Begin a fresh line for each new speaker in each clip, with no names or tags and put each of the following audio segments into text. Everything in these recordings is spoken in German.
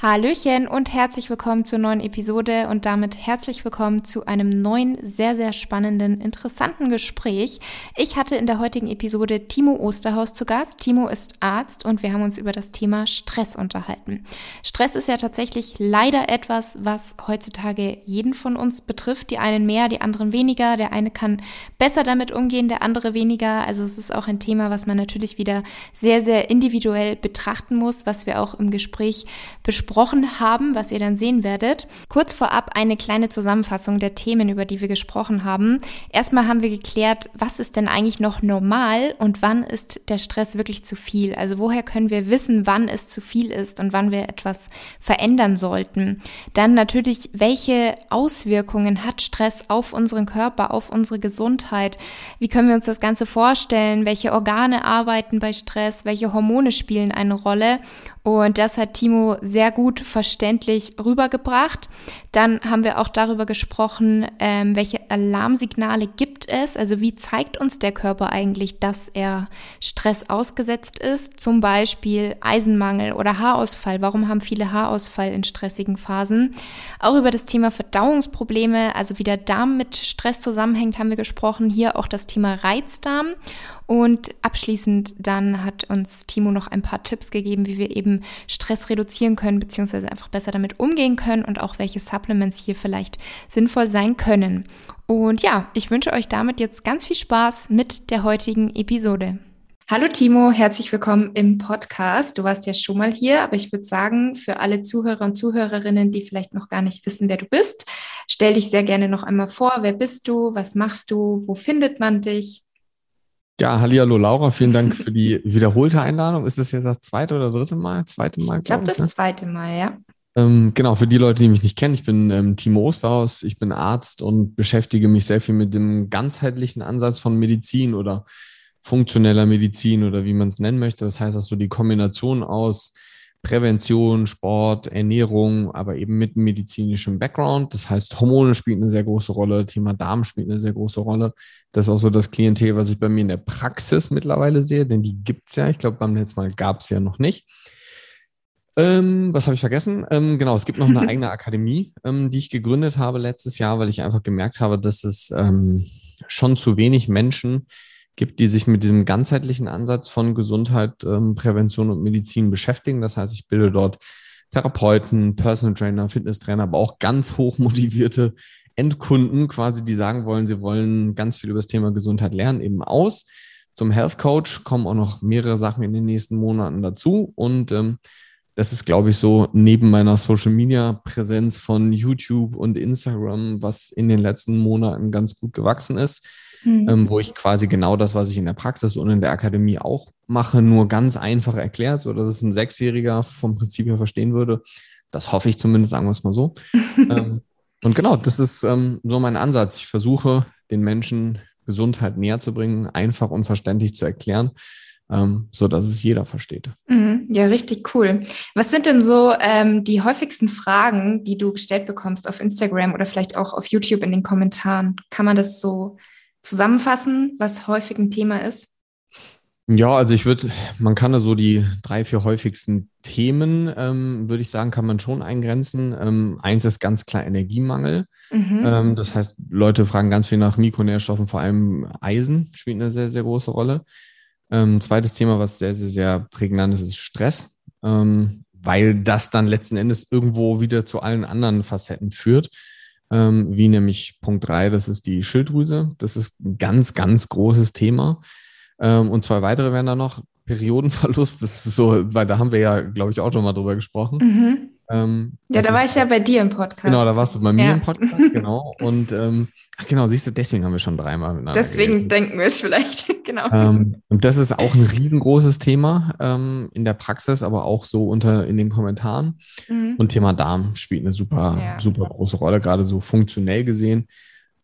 Hallöchen und herzlich willkommen zur neuen Episode und damit herzlich willkommen zu einem neuen, sehr, sehr spannenden, interessanten Gespräch. Ich hatte in der heutigen Episode Timo Osterhaus zu Gast. Timo ist Arzt und wir haben uns über das Thema Stress unterhalten. Stress ist ja tatsächlich leider etwas, was heutzutage jeden von uns betrifft. Die einen mehr, die anderen weniger. Der eine kann besser damit umgehen, der andere weniger. Also es ist auch ein Thema, was man natürlich wieder sehr, sehr individuell betrachten muss, was wir auch im Gespräch besprechen besprochen haben, was ihr dann sehen werdet. Kurz vorab eine kleine Zusammenfassung der Themen, über die wir gesprochen haben. Erstmal haben wir geklärt, was ist denn eigentlich noch normal und wann ist der Stress wirklich zu viel? Also woher können wir wissen, wann es zu viel ist und wann wir etwas verändern sollten? Dann natürlich, welche Auswirkungen hat Stress auf unseren Körper, auf unsere Gesundheit? Wie können wir uns das Ganze vorstellen? Welche Organe arbeiten bei Stress? Welche Hormone spielen eine Rolle? Und das hat Timo sehr gut verständlich rübergebracht. Dann haben wir auch darüber gesprochen, ähm, welche Alarmsignale gibt es, also wie zeigt uns der Körper eigentlich, dass er Stress ausgesetzt ist, zum Beispiel Eisenmangel oder Haarausfall. Warum haben viele Haarausfall in stressigen Phasen? Auch über das Thema Verdauungsprobleme, also wie der Darm mit Stress zusammenhängt, haben wir gesprochen. Hier auch das Thema Reizdarm. Und abschließend dann hat uns Timo noch ein paar Tipps gegeben, wie wir eben Stress reduzieren können, beziehungsweise einfach besser damit umgehen können und auch welche Supplements hier vielleicht sinnvoll sein können. Und ja, ich wünsche euch damit jetzt ganz viel Spaß mit der heutigen Episode. Hallo Timo, herzlich willkommen im Podcast. Du warst ja schon mal hier, aber ich würde sagen, für alle Zuhörer und Zuhörerinnen, die vielleicht noch gar nicht wissen, wer du bist, stell dich sehr gerne noch einmal vor. Wer bist du? Was machst du? Wo findet man dich?
Ja, hallo Laura, vielen Dank für die wiederholte Einladung. Ist das jetzt das zweite oder dritte Mal? Zweite Mal,
ich glaube, glaub, das ne? zweite Mal, ja.
Ähm, genau, für die Leute, die mich nicht kennen, ich bin ähm, Timo Osterhaus, ich bin Arzt und beschäftige mich sehr viel mit dem ganzheitlichen Ansatz von Medizin oder funktioneller Medizin oder wie man es nennen möchte. Das heißt, dass so die Kombination aus Prävention, Sport, Ernährung, aber eben mit medizinischem Background. Das heißt, Hormone spielen eine sehr große Rolle, Thema Darm spielt eine sehr große Rolle. Das ist auch so das Klientel, was ich bei mir in der Praxis mittlerweile sehe, denn die gibt es ja. Ich glaube, beim letzten Mal gab es ja noch nicht. Ähm, was habe ich vergessen? Ähm, genau, es gibt noch eine eigene Akademie, ähm, die ich gegründet habe letztes Jahr, weil ich einfach gemerkt habe, dass es ähm, schon zu wenig Menschen gibt, die sich mit diesem ganzheitlichen Ansatz von Gesundheit, ähm, Prävention und Medizin beschäftigen. Das heißt, ich bilde dort Therapeuten, Personal Trainer, Fitnesstrainer, aber auch ganz hoch motivierte Endkunden quasi, die sagen wollen, sie wollen ganz viel über das Thema Gesundheit lernen, eben aus. Zum Health Coach kommen auch noch mehrere Sachen in den nächsten Monaten dazu. Und ähm, das ist, glaube ich, so neben meiner Social Media Präsenz von YouTube und Instagram, was in den letzten Monaten ganz gut gewachsen ist mhm. ähm, wo ich quasi genau das, was ich in der Praxis und in der Akademie auch mache, nur ganz einfach erklärt, so dass es ein Sechsjähriger vom Prinzip her verstehen würde. Das hoffe ich zumindest, sagen wir es mal so. ähm, und genau, das ist ähm, so mein Ansatz. Ich versuche, den Menschen Gesundheit näher zu bringen, einfach und verständlich zu erklären, ähm, so dass es jeder versteht.
Mhm, ja, richtig cool. Was sind denn so ähm, die häufigsten Fragen, die du gestellt bekommst auf Instagram oder vielleicht auch auf YouTube in den Kommentaren? Kann man das so zusammenfassen, was häufig ein Thema ist?
Ja, also ich würde, man kann da so die drei, vier häufigsten Themen, ähm, würde ich sagen, kann man schon eingrenzen. Ähm, eins ist ganz klar Energiemangel. Mhm. Ähm, das heißt, Leute fragen ganz viel nach Mikronährstoffen, vor allem Eisen spielt eine sehr, sehr große Rolle. Ähm, zweites Thema, was sehr, sehr, sehr prägnant ist, ist Stress, ähm, weil das dann letzten Endes irgendwo wieder zu allen anderen Facetten führt. Ähm, wie nämlich Punkt drei, das ist die Schilddrüse. Das ist ein ganz, ganz großes Thema. Ähm, und zwei weitere wären da noch. Periodenverlust, das ist so, weil da haben wir ja, glaube ich, auch schon mal drüber gesprochen. Mhm.
Ähm, ja, da war ich ja bei dir im Podcast.
Genau, da warst du bei mir ja. im Podcast, genau. Und ähm, ach genau, siehst du, deswegen haben wir schon dreimal
miteinander Deswegen geredet. denken wir es vielleicht, genau.
Ähm, und das ist auch ein riesengroßes Thema ähm, in der Praxis, aber auch so unter in den Kommentaren. Mhm. Und Thema Darm spielt eine super, ja. super große Rolle, gerade so funktionell gesehen.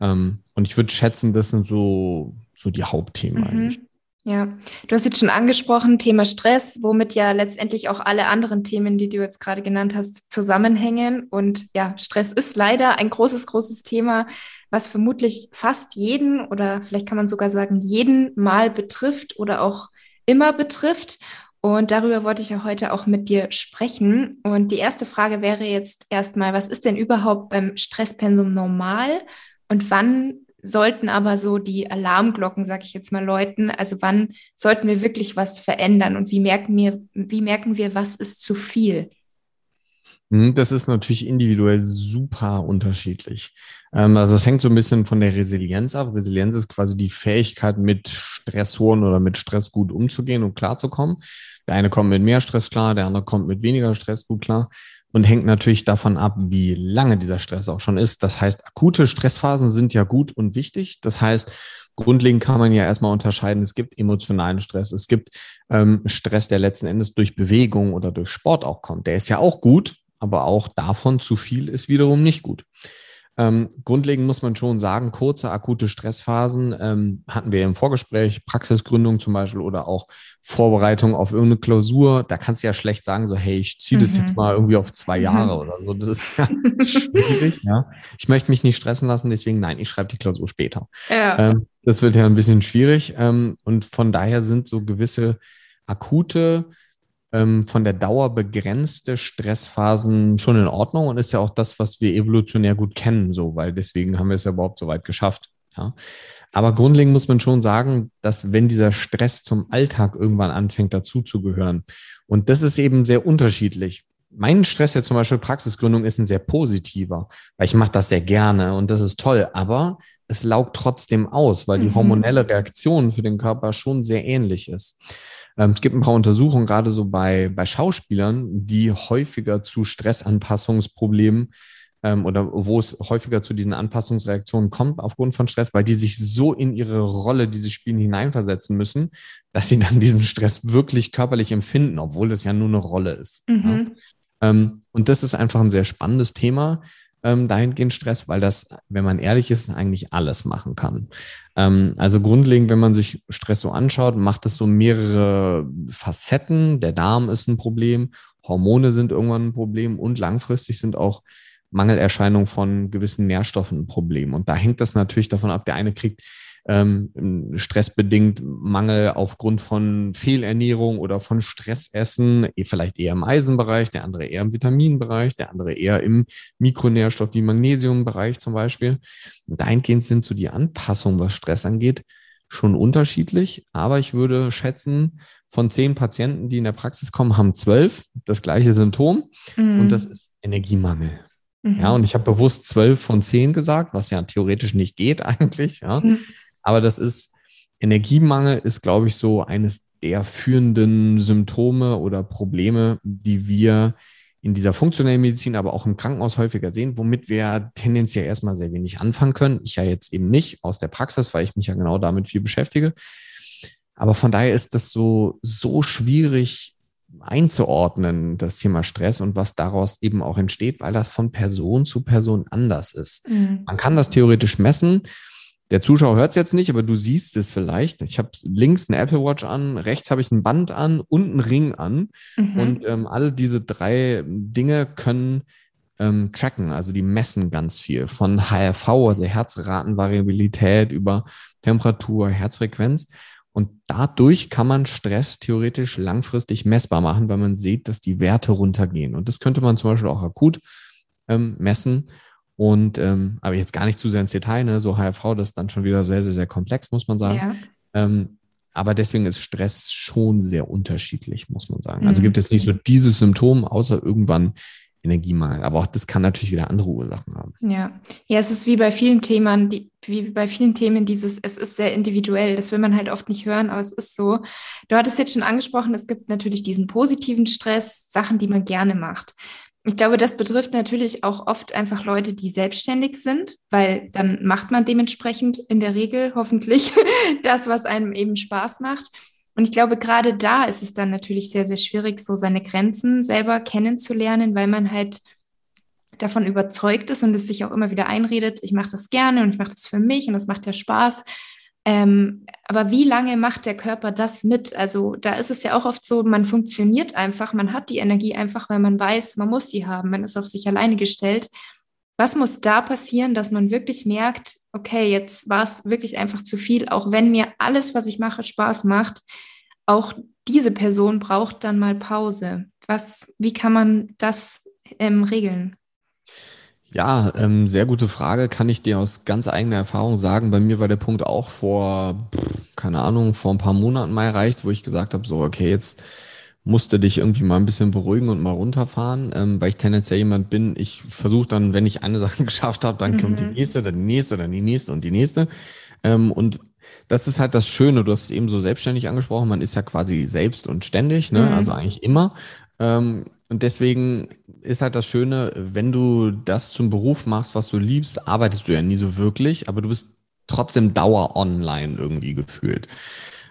Ähm, und ich würde schätzen, das sind so, so die Hauptthemen mhm. eigentlich.
Ja, du hast jetzt schon angesprochen, Thema Stress, womit ja letztendlich auch alle anderen Themen, die du jetzt gerade genannt hast, zusammenhängen. Und ja, Stress ist leider ein großes, großes Thema, was vermutlich fast jeden oder vielleicht kann man sogar sagen, jeden Mal betrifft oder auch immer betrifft. Und darüber wollte ich ja heute auch mit dir sprechen. Und die erste Frage wäre jetzt erstmal, was ist denn überhaupt beim Stresspensum normal? Und wann sollten aber so die Alarmglocken, sage ich jetzt mal, läuten. Also wann sollten wir wirklich was verändern und wie merken wir, wie merken wir, was ist zu viel?
Hm, das ist natürlich individuell super unterschiedlich. Ähm, also es hängt so ein bisschen von der Resilienz ab. Resilienz ist quasi die Fähigkeit, mit Stressoren oder mit Stress gut umzugehen und klarzukommen. Der eine kommt mit mehr Stress klar, der andere kommt mit weniger Stress gut klar und hängt natürlich davon ab, wie lange dieser Stress auch schon ist. Das heißt, akute Stressphasen sind ja gut und wichtig. Das heißt, grundlegend kann man ja erstmal unterscheiden, es gibt emotionalen Stress, es gibt ähm, Stress, der letzten Endes durch Bewegung oder durch Sport auch kommt. Der ist ja auch gut, aber auch davon zu viel ist wiederum nicht gut. Ähm, grundlegend muss man schon sagen, kurze akute Stressphasen ähm, hatten wir im Vorgespräch, Praxisgründung zum Beispiel oder auch Vorbereitung auf irgendeine Klausur. Da kannst du ja schlecht sagen, so, hey, ich ziehe das mhm. jetzt mal irgendwie auf zwei mhm. Jahre mhm. oder so. Das ist ja schwierig. Ja. Ich möchte mich nicht stressen lassen, deswegen nein, ich schreibe die Klausur später. Ja. Ähm, das wird ja ein bisschen schwierig. Ähm, und von daher sind so gewisse akute von der Dauer begrenzte Stressphasen schon in Ordnung und ist ja auch das, was wir evolutionär gut kennen, so, weil deswegen haben wir es ja überhaupt so weit geschafft. Ja. Aber grundlegend muss man schon sagen, dass wenn dieser Stress zum Alltag irgendwann anfängt dazuzugehören, und das ist eben sehr unterschiedlich. Mein Stress jetzt zum Beispiel Praxisgründung ist ein sehr positiver, weil ich mache das sehr gerne und das ist toll, aber es laugt trotzdem aus, weil die mhm. hormonelle Reaktion für den Körper schon sehr ähnlich ist. Ähm, es gibt ein paar Untersuchungen, gerade so bei, bei Schauspielern, die häufiger zu Stressanpassungsproblemen ähm, oder wo es häufiger zu diesen Anpassungsreaktionen kommt aufgrund von Stress, weil die sich so in ihre Rolle, die sie spielen, hineinversetzen müssen, dass sie dann diesen Stress wirklich körperlich empfinden, obwohl das ja nur eine Rolle ist. Mhm. Ja? Ähm, und das ist einfach ein sehr spannendes Thema ähm, dahingehend Stress, weil das, wenn man ehrlich ist, eigentlich alles machen kann. Ähm, also grundlegend, wenn man sich Stress so anschaut, macht es so mehrere Facetten. Der Darm ist ein Problem, Hormone sind irgendwann ein Problem und langfristig sind auch Mangelerscheinungen von gewissen Nährstoffen ein Problem. Und da hängt das natürlich davon ab, der eine kriegt ähm, stressbedingt Mangel aufgrund von Fehlernährung oder von Stressessen, eh, vielleicht eher im Eisenbereich, der andere eher im Vitaminbereich, der andere eher im Mikronährstoff wie Magnesiumbereich zum Beispiel. Dahingehend sind so die Anpassungen, was Stress angeht, schon unterschiedlich, aber ich würde schätzen, von zehn Patienten, die in der Praxis kommen, haben zwölf das gleiche Symptom mhm. und das ist Energiemangel. Mhm. Ja, und ich habe bewusst zwölf von zehn gesagt, was ja theoretisch nicht geht eigentlich. Ja. Mhm. Aber das ist, Energiemangel ist, glaube ich, so eines der führenden Symptome oder Probleme, die wir in dieser funktionellen Medizin, aber auch im Krankenhaus häufiger sehen, womit wir tendenziell erstmal sehr wenig anfangen können. Ich ja jetzt eben nicht aus der Praxis, weil ich mich ja genau damit viel beschäftige. Aber von daher ist das so, so schwierig einzuordnen, das Thema Stress und was daraus eben auch entsteht, weil das von Person zu Person anders ist. Mhm. Man kann das theoretisch messen. Der Zuschauer hört es jetzt nicht, aber du siehst es vielleicht. Ich habe links eine Apple Watch an, rechts habe ich ein Band an und ein Ring an. Mhm. Und ähm, alle diese drei Dinge können ähm, tracken, also die messen ganz viel. Von HRV, also Herzratenvariabilität über Temperatur, Herzfrequenz. Und dadurch kann man Stress theoretisch langfristig messbar machen, weil man sieht, dass die Werte runtergehen. Und das könnte man zum Beispiel auch akut ähm, messen. Und ähm, aber jetzt gar nicht zu sehr ins Detail, ne? so HRV, das ist dann schon wieder sehr, sehr, sehr komplex, muss man sagen. Ja. Ähm, aber deswegen ist Stress schon sehr unterschiedlich, muss man sagen. Also mhm. gibt es nicht so dieses Symptom, außer irgendwann Energiemangel. Aber auch das kann natürlich wieder andere Ursachen haben.
Ja, ja, es ist wie bei vielen Themen, die, wie bei vielen Themen dieses, es ist sehr individuell. Das will man halt oft nicht hören, aber es ist so. Du hattest jetzt schon angesprochen, es gibt natürlich diesen positiven Stress, Sachen, die man gerne macht. Ich glaube, das betrifft natürlich auch oft einfach Leute, die selbstständig sind, weil dann macht man dementsprechend in der Regel hoffentlich das, was einem eben Spaß macht. Und ich glaube, gerade da ist es dann natürlich sehr, sehr schwierig, so seine Grenzen selber kennenzulernen, weil man halt davon überzeugt ist und es sich auch immer wieder einredet, ich mache das gerne und ich mache das für mich und das macht ja Spaß. Ähm, aber wie lange macht der Körper das mit? Also da ist es ja auch oft so, man funktioniert einfach, man hat die Energie einfach, weil man weiß, man muss sie haben, man ist auf sich alleine gestellt. Was muss da passieren, dass man wirklich merkt, okay, jetzt war es wirklich einfach zu viel, auch wenn mir alles, was ich mache, Spaß macht, auch diese Person braucht dann mal Pause. Was, wie kann man das ähm, regeln?
Ja, ähm, sehr gute Frage. Kann ich dir aus ganz eigener Erfahrung sagen. Bei mir war der Punkt auch vor, keine Ahnung, vor ein paar Monaten mal erreicht, wo ich gesagt habe, so, okay, jetzt musste dich irgendwie mal ein bisschen beruhigen und mal runterfahren, ähm, weil ich tendenziell jemand bin, ich versuche dann, wenn ich eine Sache geschafft habe, dann mhm. kommt die mhm. nächste, dann die nächste, dann die nächste und die nächste. Ähm, und das ist halt das Schöne, du hast es eben so selbstständig angesprochen, man ist ja quasi selbst und ständig, ne? Mhm. also eigentlich immer. Ähm, und deswegen ist halt das Schöne, wenn du das zum Beruf machst, was du liebst, arbeitest du ja nie so wirklich, aber du bist trotzdem dauer online irgendwie gefühlt.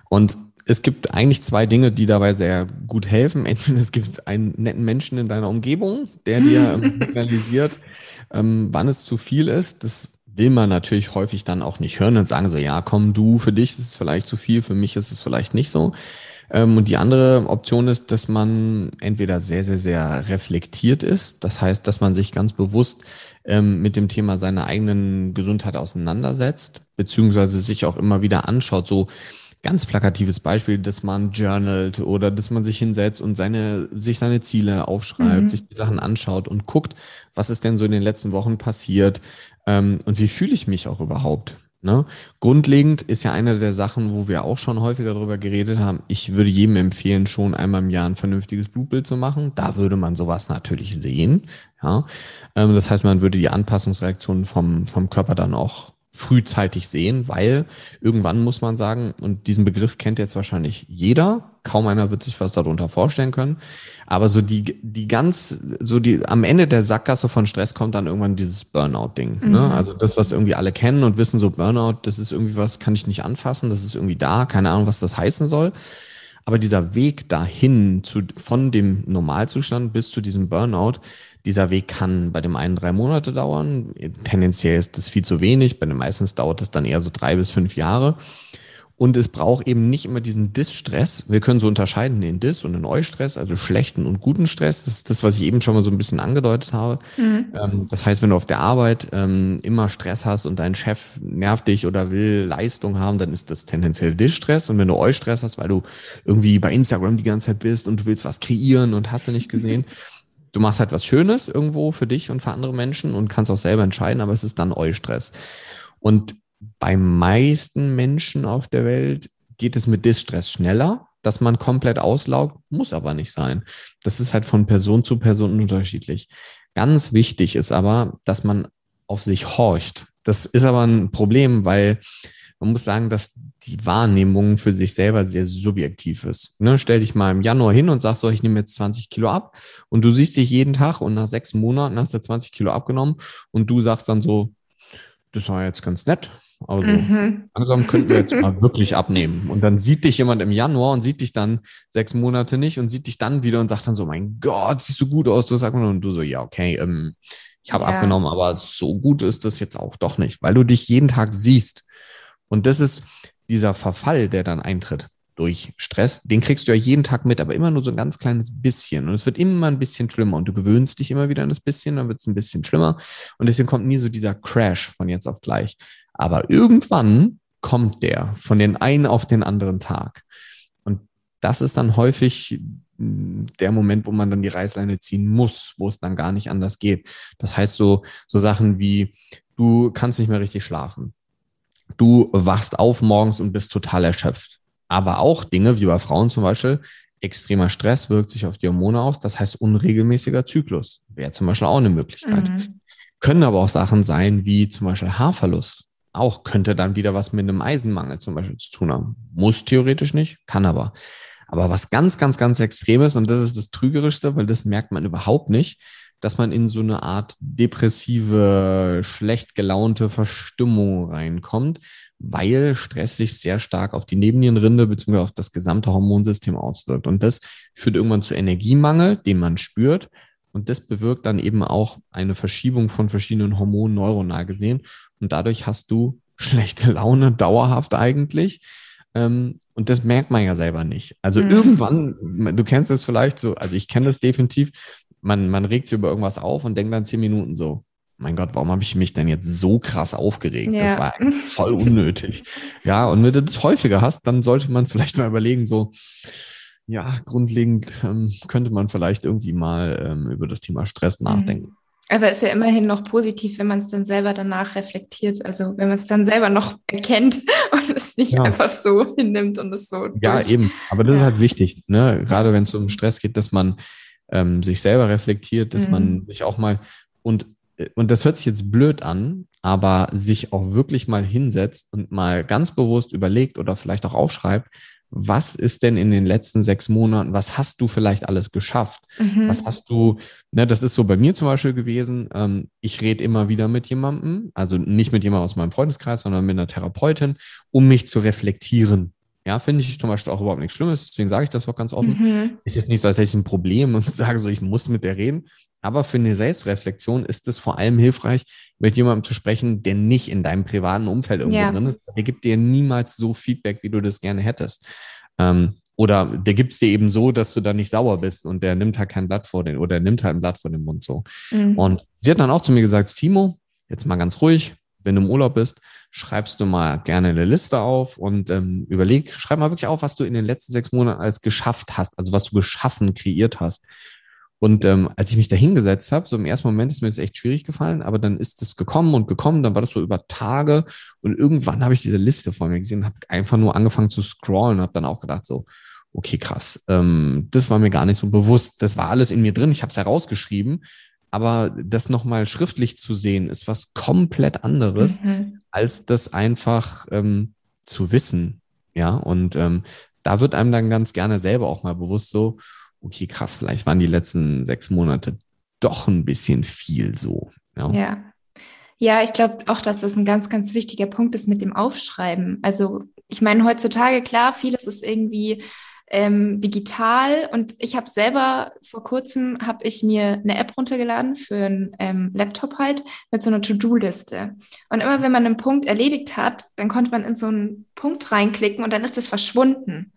Und es gibt eigentlich zwei Dinge, die dabei sehr gut helfen. Entweder es gibt einen netten Menschen in deiner Umgebung, der dir signalisiert, ähm, wann es zu viel ist. Das will man natürlich häufig dann auch nicht hören und sagen so, ja, komm du, für dich ist es vielleicht zu viel, für mich ist es vielleicht nicht so. Ähm, und die andere Option ist, dass man entweder sehr, sehr, sehr reflektiert ist. Das heißt, dass man sich ganz bewusst ähm, mit dem Thema seiner eigenen Gesundheit auseinandersetzt, beziehungsweise sich auch immer wieder anschaut, so, ganz plakatives Beispiel, dass man journalt oder dass man sich hinsetzt und seine, sich seine Ziele aufschreibt, mhm. sich die Sachen anschaut und guckt, was ist denn so in den letzten Wochen passiert ähm, und wie fühle ich mich auch überhaupt. Ne? Grundlegend ist ja eine der Sachen, wo wir auch schon häufiger darüber geredet haben. Ich würde jedem empfehlen, schon einmal im Jahr ein vernünftiges Blutbild zu machen. Da würde man sowas natürlich sehen. Ja? Ähm, das heißt, man würde die Anpassungsreaktionen vom, vom Körper dann auch frühzeitig sehen, weil irgendwann muss man sagen, und diesen Begriff kennt jetzt wahrscheinlich jeder, kaum einer wird sich was darunter vorstellen können, aber so die, die ganz, so die, am Ende der Sackgasse von Stress kommt dann irgendwann dieses Burnout-Ding. Ne? Mhm. Ne? Also das, was irgendwie alle kennen und wissen, so Burnout, das ist irgendwie was, kann ich nicht anfassen, das ist irgendwie da, keine Ahnung, was das heißen soll. Aber dieser Weg dahin zu, von dem Normalzustand bis zu diesem Burnout, dieser Weg kann bei dem einen drei Monate dauern. Tendenziell ist das viel zu wenig. Bei den meisten dauert das dann eher so drei bis fünf Jahre. Und es braucht eben nicht immer diesen Dis-Stress. Wir können so unterscheiden den Dis- und den Eu-Stress, also schlechten und guten Stress. Das ist das, was ich eben schon mal so ein bisschen angedeutet habe. Mhm. Ähm, das heißt, wenn du auf der Arbeit ähm, immer Stress hast und dein Chef nervt dich oder will Leistung haben, dann ist das tendenziell Dis-Stress. Und wenn du Eu-Stress hast, weil du irgendwie bei Instagram die ganze Zeit bist und du willst was kreieren und hast du nicht gesehen, du machst halt was Schönes irgendwo für dich und für andere Menschen und kannst auch selber entscheiden, aber es ist dann Eustress. Und bei meisten Menschen auf der Welt geht es mit Distress schneller, dass man komplett auslaugt, muss aber nicht sein. Das ist halt von Person zu Person unterschiedlich. Ganz wichtig ist aber, dass man auf sich horcht. Das ist aber ein Problem, weil man muss sagen, dass die Wahrnehmung für sich selber sehr subjektiv ist. Ne, stell dich mal im Januar hin und sag so, ich nehme jetzt 20 Kilo ab und du siehst dich jeden Tag und nach sechs Monaten hast du 20 Kilo abgenommen und du sagst dann so, das war jetzt ganz nett. Also mhm. langsam könnten wir jetzt mal wirklich abnehmen. Und dann sieht dich jemand im Januar und sieht dich dann sechs Monate nicht und sieht dich dann wieder und sagt dann so, mein Gott, siehst du gut aus. Du sagst und du so, ja, okay, ähm, ich habe ja. abgenommen, aber so gut ist das jetzt auch doch nicht, weil du dich jeden Tag siehst. Und das ist dieser Verfall, der dann eintritt durch Stress, den kriegst du ja jeden Tag mit, aber immer nur so ein ganz kleines bisschen. Und es wird immer ein bisschen schlimmer und du gewöhnst dich immer wieder an das bisschen, dann wird es ein bisschen schlimmer. Und deswegen kommt nie so dieser Crash von jetzt auf gleich. Aber irgendwann kommt der von den einen auf den anderen Tag. Und das ist dann häufig hm, der Moment, wo man dann die Reißleine ziehen muss, wo es dann gar nicht anders geht. Das heißt so, so Sachen wie, du kannst nicht mehr richtig schlafen. Du wachst auf morgens und bist total erschöpft. Aber auch Dinge wie bei Frauen zum Beispiel, extremer Stress wirkt sich auf die Hormone aus. Das heißt, unregelmäßiger Zyklus wäre zum Beispiel auch eine Möglichkeit. Mhm. Können aber auch Sachen sein wie zum Beispiel Haarverlust. Auch könnte dann wieder was mit einem Eisenmangel zum Beispiel zu tun haben. Muss theoretisch nicht, kann aber. Aber was ganz, ganz, ganz Extremes, und das ist das Trügerischste, weil das merkt man überhaupt nicht, dass man in so eine Art depressive, schlecht gelaunte Verstimmung reinkommt, weil Stress sich sehr stark auf die Nebennierenrinde bzw. auf das gesamte Hormonsystem auswirkt. Und das führt irgendwann zu Energiemangel, den man spürt. Und das bewirkt dann eben auch eine Verschiebung von verschiedenen Hormonen neuronal gesehen. Und dadurch hast du schlechte Laune dauerhaft eigentlich. Ähm, und das merkt man ja selber nicht. Also mhm. irgendwann, du kennst es vielleicht so, also ich kenne das definitiv, man, man regt sich über irgendwas auf und denkt dann zehn Minuten so, mein Gott, warum habe ich mich denn jetzt so krass aufgeregt? Ja. Das war voll unnötig. ja, und wenn du das häufiger hast, dann sollte man vielleicht mal überlegen, so, ja, grundlegend ähm, könnte man vielleicht irgendwie mal ähm, über das Thema Stress mhm.
Aber es ist ja immerhin noch positiv, wenn man es dann selber danach reflektiert. Also wenn man es dann selber noch erkennt und es nicht ja. einfach so hinnimmt und es so.
Ja, durch. eben. Aber das ja. ist halt wichtig, ne? Gerade wenn es um Stress geht, dass man ähm, sich selber reflektiert, dass mhm. man sich auch mal und äh, und das hört sich jetzt blöd an, aber sich auch wirklich mal hinsetzt und mal ganz bewusst überlegt oder vielleicht auch aufschreibt, was ist denn in den letzten sechs Monaten, was hast du vielleicht alles geschafft? Mhm. Was hast du, ne, das ist so bei mir zum Beispiel gewesen, ähm, ich rede immer wieder mit jemandem, also nicht mit jemandem aus meinem Freundeskreis, sondern mit einer Therapeutin, um mich zu reflektieren. Ja, finde ich zum Beispiel auch überhaupt nichts Schlimmes, deswegen sage ich das auch ganz offen. Mhm. Es ist nicht so, als hätte ich ein Problem und sage so, ich muss mit der reden. Aber für eine Selbstreflexion ist es vor allem hilfreich, mit jemandem zu sprechen, der nicht in deinem privaten Umfeld irgendwo ja. drin ist. Der gibt dir niemals so Feedback, wie du das gerne hättest. Ähm, oder der gibt es dir eben so, dass du da nicht sauer bist und der nimmt halt kein Blatt vor den, oder nimmt halt ein Blatt vor den Mund so. Mhm. Und sie hat dann auch zu mir gesagt, Timo, jetzt mal ganz ruhig, wenn du im Urlaub bist, schreibst du mal gerne eine Liste auf und ähm, überleg, schreib mal wirklich auf, was du in den letzten sechs Monaten als geschafft hast, also was du geschaffen, kreiert hast. Und ähm, als ich mich da hingesetzt habe, so im ersten Moment ist mir das echt schwierig gefallen, aber dann ist es gekommen und gekommen, dann war das so über Tage und irgendwann habe ich diese Liste vor mir gesehen und habe einfach nur angefangen zu scrollen und habe dann auch gedacht so, okay, krass, ähm, das war mir gar nicht so bewusst. Das war alles in mir drin, ich habe es herausgeschrieben, aber das nochmal schriftlich zu sehen, ist was komplett anderes, mhm. als das einfach ähm, zu wissen. Ja, und ähm, da wird einem dann ganz gerne selber auch mal bewusst so, okay, krass, vielleicht waren die letzten sechs Monate doch ein bisschen viel so.
Ja. ja. Ja, ich glaube auch, dass das ein ganz, ganz wichtiger Punkt ist mit dem Aufschreiben. Also ich meine, heutzutage, klar, vieles ist irgendwie ähm, digital und ich habe selber vor kurzem, habe ich mir eine App runtergeladen für einen ähm, Laptop halt mit so einer To-Do-Liste. Und immer wenn man einen Punkt erledigt hat, dann konnte man in so einen Punkt reinklicken und dann ist das verschwunden.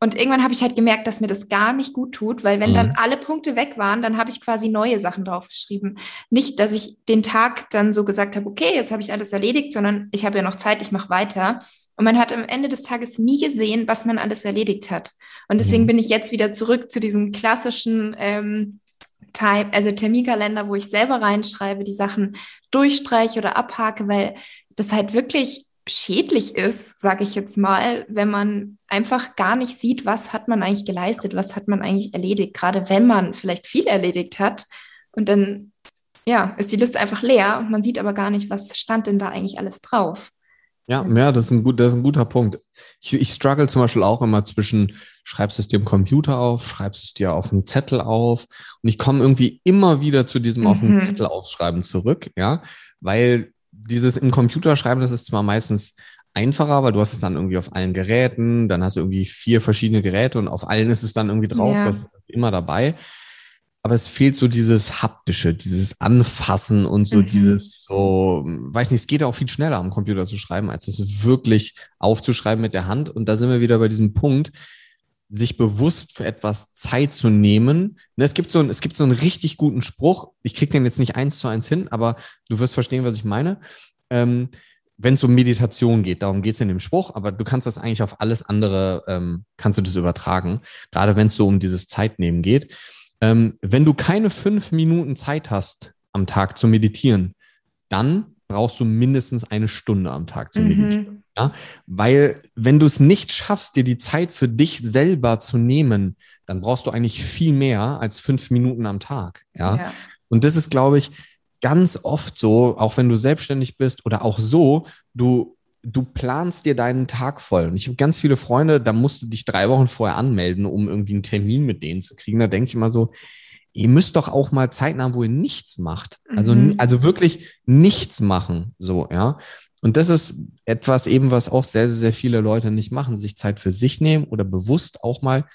Und irgendwann habe ich halt gemerkt, dass mir das gar nicht gut tut, weil wenn mhm. dann alle Punkte weg waren, dann habe ich quasi neue Sachen draufgeschrieben. Nicht, dass ich den Tag dann so gesagt habe, okay, jetzt habe ich alles erledigt, sondern ich habe ja noch Zeit, ich mache weiter. Und man hat am Ende des Tages nie gesehen, was man alles erledigt hat. Und deswegen mhm. bin ich jetzt wieder zurück zu diesem klassischen ähm, Time, also Terminkalender, wo ich selber reinschreibe, die Sachen durchstreiche oder abhake, weil das halt wirklich schädlich ist, sage ich jetzt mal, wenn man einfach gar nicht sieht, was hat man eigentlich geleistet, was hat man eigentlich erledigt, gerade wenn man vielleicht viel erledigt hat und dann ja, ist die Liste einfach leer und man sieht aber gar nicht, was stand denn da eigentlich alles drauf.
Ja, ja, das ist ein, gut, das ist ein guter Punkt. Ich, ich struggle zum Beispiel auch immer zwischen, schreibst du es dir im Computer auf, schreibst du es dir auf einen Zettel auf und ich komme irgendwie immer wieder zu diesem mhm. auf einen Zettel aufschreiben zurück, ja, weil dieses im Computer schreiben, das ist zwar meistens einfacher, weil du hast es dann irgendwie auf allen Geräten, dann hast du irgendwie vier verschiedene Geräte und auf allen ist es dann irgendwie drauf, ja. das ist immer dabei. Aber es fehlt so dieses haptische, dieses Anfassen und so mhm. dieses so, weiß nicht, es geht auch viel schneller am Computer zu schreiben, als es wirklich aufzuschreiben mit der Hand. Und da sind wir wieder bei diesem Punkt, sich bewusst für etwas Zeit zu nehmen. Ne, es gibt so, ein, es gibt so einen richtig guten Spruch. Ich kriege den jetzt nicht eins zu eins hin, aber du wirst verstehen, was ich meine. Ähm, wenn es um Meditation geht, darum geht es in dem Spruch, aber du kannst das eigentlich auf alles andere, ähm, kannst du das übertragen, gerade wenn es so um dieses Zeitnehmen geht. Ähm, wenn du keine fünf Minuten Zeit hast am Tag zu meditieren, dann brauchst du mindestens eine Stunde am Tag zu mhm. meditieren. Ja? Weil wenn du es nicht schaffst, dir die Zeit für dich selber zu nehmen, dann brauchst du eigentlich viel mehr als fünf Minuten am Tag. Ja. ja. Und das ist, glaube ich, ganz oft so, auch wenn du selbstständig bist oder auch so, du du planst dir deinen Tag voll. Und ich habe ganz viele Freunde, da musst du dich drei Wochen vorher anmelden, um irgendwie einen Termin mit denen zu kriegen. Da denke ich immer so, ihr müsst doch auch mal Zeiten haben, wo ihr nichts macht. Also, mhm. also wirklich nichts machen, so, ja. Und das ist etwas eben, was auch sehr, sehr viele Leute nicht machen, sich Zeit für sich nehmen oder bewusst auch mal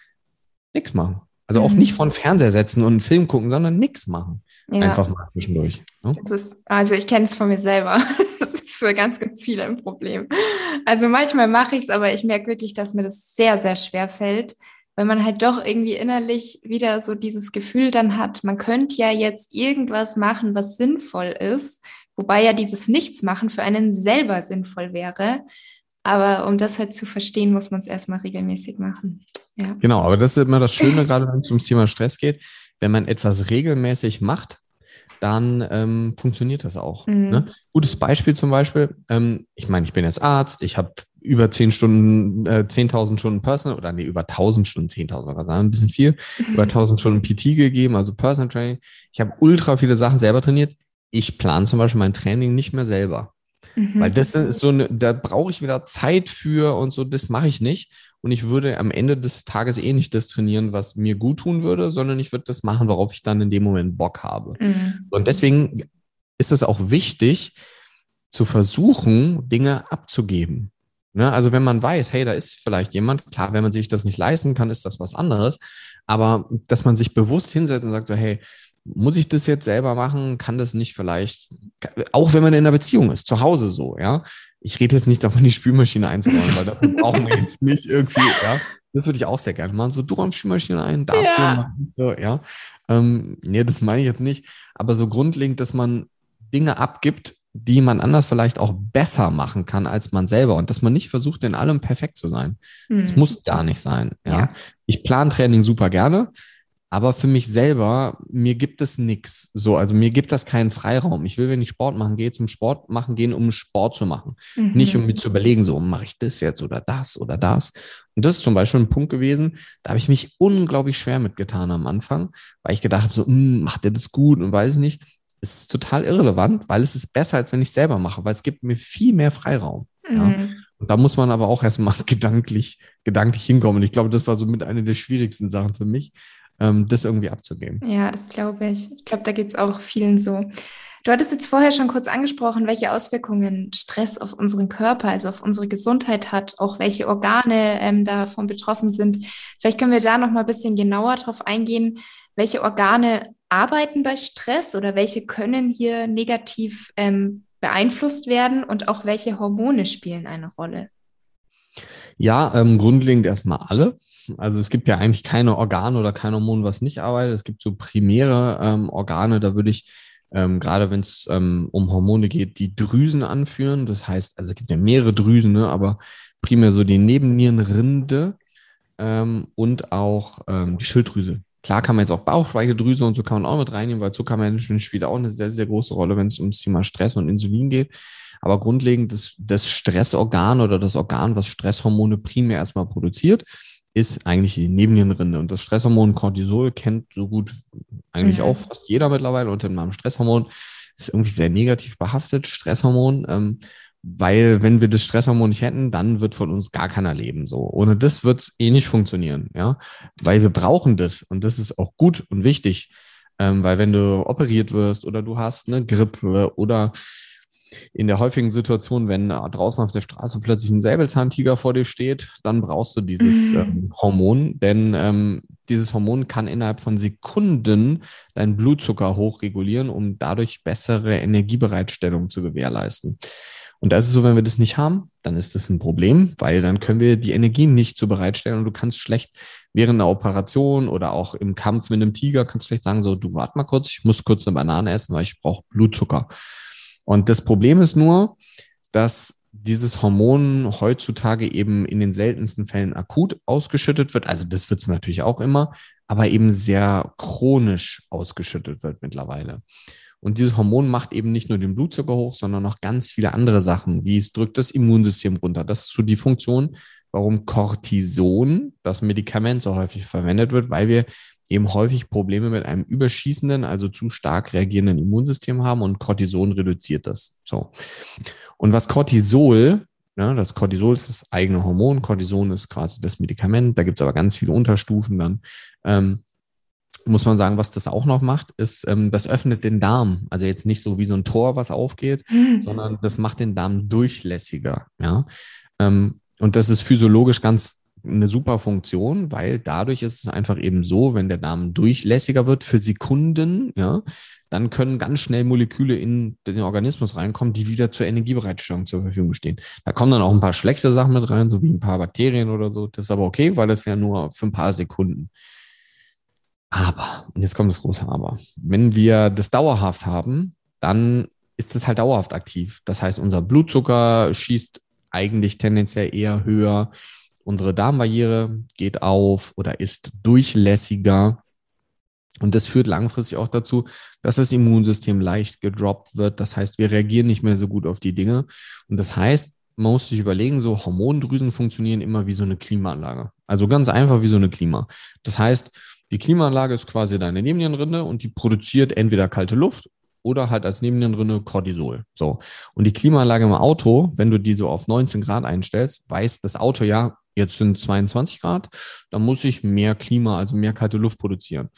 nichts machen. Also auch mhm. nicht von Fernseher setzen und einen Film gucken, sondern nichts machen. Ja. Einfach mal zwischendurch.
Ne? Ist, also ich kenne es von mir selber. Das ist für ganz, ganz viele ein Problem. Also manchmal mache ich es, aber ich merke wirklich, dass mir das sehr, sehr schwer fällt, weil man halt doch irgendwie innerlich wieder so dieses Gefühl dann hat, man könnte ja jetzt irgendwas machen, was sinnvoll ist, wobei ja dieses Nichtsmachen für einen selber sinnvoll wäre. Aber um das halt zu verstehen, muss man es erstmal regelmäßig machen.
Ja. Genau, aber das ist immer das Schöne, gerade wenn es ums Thema Stress geht. Wenn man etwas regelmäßig macht, dann ähm, funktioniert das auch. Mhm. Ne? Gutes Beispiel zum Beispiel, ähm, ich meine, ich bin jetzt Arzt, ich habe über 10 Stunden, äh, 10.000 Stunden Personal, oder nee, über 1.000 Stunden, 10.000 war sagen, ein bisschen viel, über 1.000 Stunden PT gegeben, also Personal Training. Ich habe ultra viele Sachen selber trainiert. Ich plane zum Beispiel mein Training nicht mehr selber. Mhm. Weil das ist so eine, da brauche ich wieder Zeit für und so, das mache ich nicht. Und ich würde am Ende des Tages eh nicht das trainieren, was mir gut tun würde, sondern ich würde das machen, worauf ich dann in dem Moment Bock habe. Mhm. Und deswegen ist es auch wichtig, zu versuchen, Dinge abzugeben. Ne? Also wenn man weiß, hey, da ist vielleicht jemand, klar, wenn man sich das nicht leisten kann, ist das was anderes. Aber dass man sich bewusst hinsetzt und sagt so, hey, muss ich das jetzt selber machen? Kann das nicht vielleicht, auch wenn man in einer Beziehung ist, zu Hause so, ja? Ich rede jetzt nicht davon, die Spülmaschine einzubauen, weil dafür brauchen wir jetzt nicht irgendwie, ja? Das würde ich auch sehr gerne machen. So, du räumst Spülmaschine ein, dafür ja. machen, so, ja? Ähm, nee, das meine ich jetzt nicht. Aber so grundlegend, dass man Dinge abgibt, die man anders vielleicht auch besser machen kann als man selber und dass man nicht versucht, in allem perfekt zu sein. Es hm. muss gar nicht sein. Ja? ja. Ich plane Training super gerne. Aber für mich selber, mir gibt es nichts. So, also mir gibt das keinen Freiraum. Ich will, wenn ich Sport machen gehe, zum Sport machen gehen, um Sport zu machen. Mhm. Nicht um mir zu überlegen, so mache ich das jetzt oder das oder das. Und das ist zum Beispiel ein Punkt gewesen, da habe ich mich unglaublich schwer mitgetan am Anfang, weil ich gedacht habe, so, hm, macht der das gut und weiß ich nicht. Es ist total irrelevant, weil es ist besser, als wenn ich selber mache, weil es gibt mir viel mehr Freiraum. Mhm. Ja. Und da muss man aber auch erstmal gedanklich, gedanklich hinkommen. Und ich glaube, das war so mit einer der schwierigsten Sachen für mich, ähm, das irgendwie abzugeben.
Ja, das glaube ich. Ich glaube, da geht es auch vielen so. Du hattest jetzt vorher schon kurz angesprochen, welche Auswirkungen Stress auf unseren Körper, also auf unsere Gesundheit hat, auch welche Organe ähm, davon betroffen sind. Vielleicht können wir da noch mal ein bisschen genauer drauf eingehen, welche Organe arbeiten bei Stress oder welche können hier negativ ähm, beeinflusst werden und auch welche Hormone spielen eine Rolle.
Ja, ähm, grundlegend erstmal alle. Also es gibt ja eigentlich keine Organe oder kein Hormon, was nicht arbeitet. Es gibt so primäre ähm, Organe, da würde ich ähm, gerade wenn es ähm, um Hormone geht, die Drüsen anführen. Das heißt, also es gibt ja mehrere Drüsen, ne, aber primär so die Nebennierenrinde ähm, und auch ähm, die Schilddrüse. Klar kann man jetzt auch Bauchspeicheldrüse und so kann man auch mit reinnehmen, weil Zuckermanagement spielt auch eine sehr, sehr große Rolle, wenn es ums Thema Stress und Insulin geht. Aber grundlegend das, das Stressorgan oder das Organ, was Stresshormone primär erstmal produziert, ist eigentlich die Nebennierenrinde. Und das Stresshormon Cortisol kennt so gut eigentlich mhm. auch fast jeder mittlerweile unter dem Namen Stresshormon. Ist irgendwie sehr negativ behaftet, Stresshormon. Ähm, weil wenn wir das Stresshormon nicht hätten, dann wird von uns gar keiner leben. So ohne das wird es eh nicht funktionieren, ja, weil wir brauchen das und das ist auch gut und wichtig, ähm, weil wenn du operiert wirst oder du hast eine Grippe oder in der häufigen Situation, wenn draußen auf der Straße plötzlich ein Säbelzahntiger vor dir steht, dann brauchst du dieses mhm. ähm, Hormon, denn ähm, dieses Hormon kann innerhalb von Sekunden deinen Blutzucker hochregulieren, um dadurch bessere Energiebereitstellung zu gewährleisten. Und das ist so, wenn wir das nicht haben, dann ist das ein Problem, weil dann können wir die Energie nicht so bereitstellen und du kannst schlecht während einer Operation oder auch im Kampf mit einem Tiger kannst du vielleicht sagen, so, du warte mal kurz, ich muss kurz eine Banane essen, weil ich brauche Blutzucker. Und das Problem ist nur, dass dieses Hormon heutzutage eben in den seltensten Fällen akut ausgeschüttet wird. Also das wird es natürlich auch immer, aber eben sehr chronisch ausgeschüttet wird mittlerweile. Und dieses Hormon macht eben nicht nur den Blutzucker hoch, sondern noch ganz viele andere Sachen, wie es drückt das Immunsystem runter. Das ist so die Funktion, warum Cortison, das Medikament, so häufig verwendet wird, weil wir eben häufig Probleme mit einem überschießenden, also zu stark reagierenden Immunsystem haben und Cortison reduziert das. So. Und was Cortisol, ne, das Cortisol ist das eigene Hormon, Cortison ist quasi das Medikament, da gibt es aber ganz viele Unterstufen dann. Ähm, muss man sagen, was das auch noch macht, ist, ähm, das öffnet den Darm. Also jetzt nicht so wie so ein Tor, was aufgeht, sondern das macht den Darm durchlässiger. Ja? Ähm, und das ist physiologisch ganz eine super Funktion, weil dadurch ist es einfach eben so, wenn der Darm durchlässiger wird für Sekunden, ja, dann können ganz schnell Moleküle in den Organismus reinkommen, die wieder zur Energiebereitstellung zur Verfügung stehen. Da kommen dann auch ein paar schlechte Sachen mit rein, so wie ein paar Bakterien oder so. Das ist aber okay, weil das ja nur für ein paar Sekunden. Aber, und jetzt kommt das große Aber. Wenn wir das dauerhaft haben, dann ist es halt dauerhaft aktiv. Das heißt, unser Blutzucker schießt eigentlich tendenziell eher höher. Unsere Darmbarriere geht auf oder ist durchlässiger. Und das führt langfristig auch dazu, dass das Immunsystem leicht gedroppt wird. Das heißt, wir reagieren nicht mehr so gut auf die Dinge. Und das heißt, man muss sich überlegen, so Hormondrüsen funktionieren immer wie so eine Klimaanlage. Also ganz einfach wie so eine Klima. Das heißt, die Klimaanlage ist quasi deine Nebennierenrinde und die produziert entweder kalte Luft oder halt als Nebennierenrinde Cortisol. So. Und die Klimaanlage im Auto, wenn du die so auf 19 Grad einstellst, weiß das Auto ja, jetzt sind 22 Grad, dann muss ich mehr Klima, also mehr kalte Luft produzieren.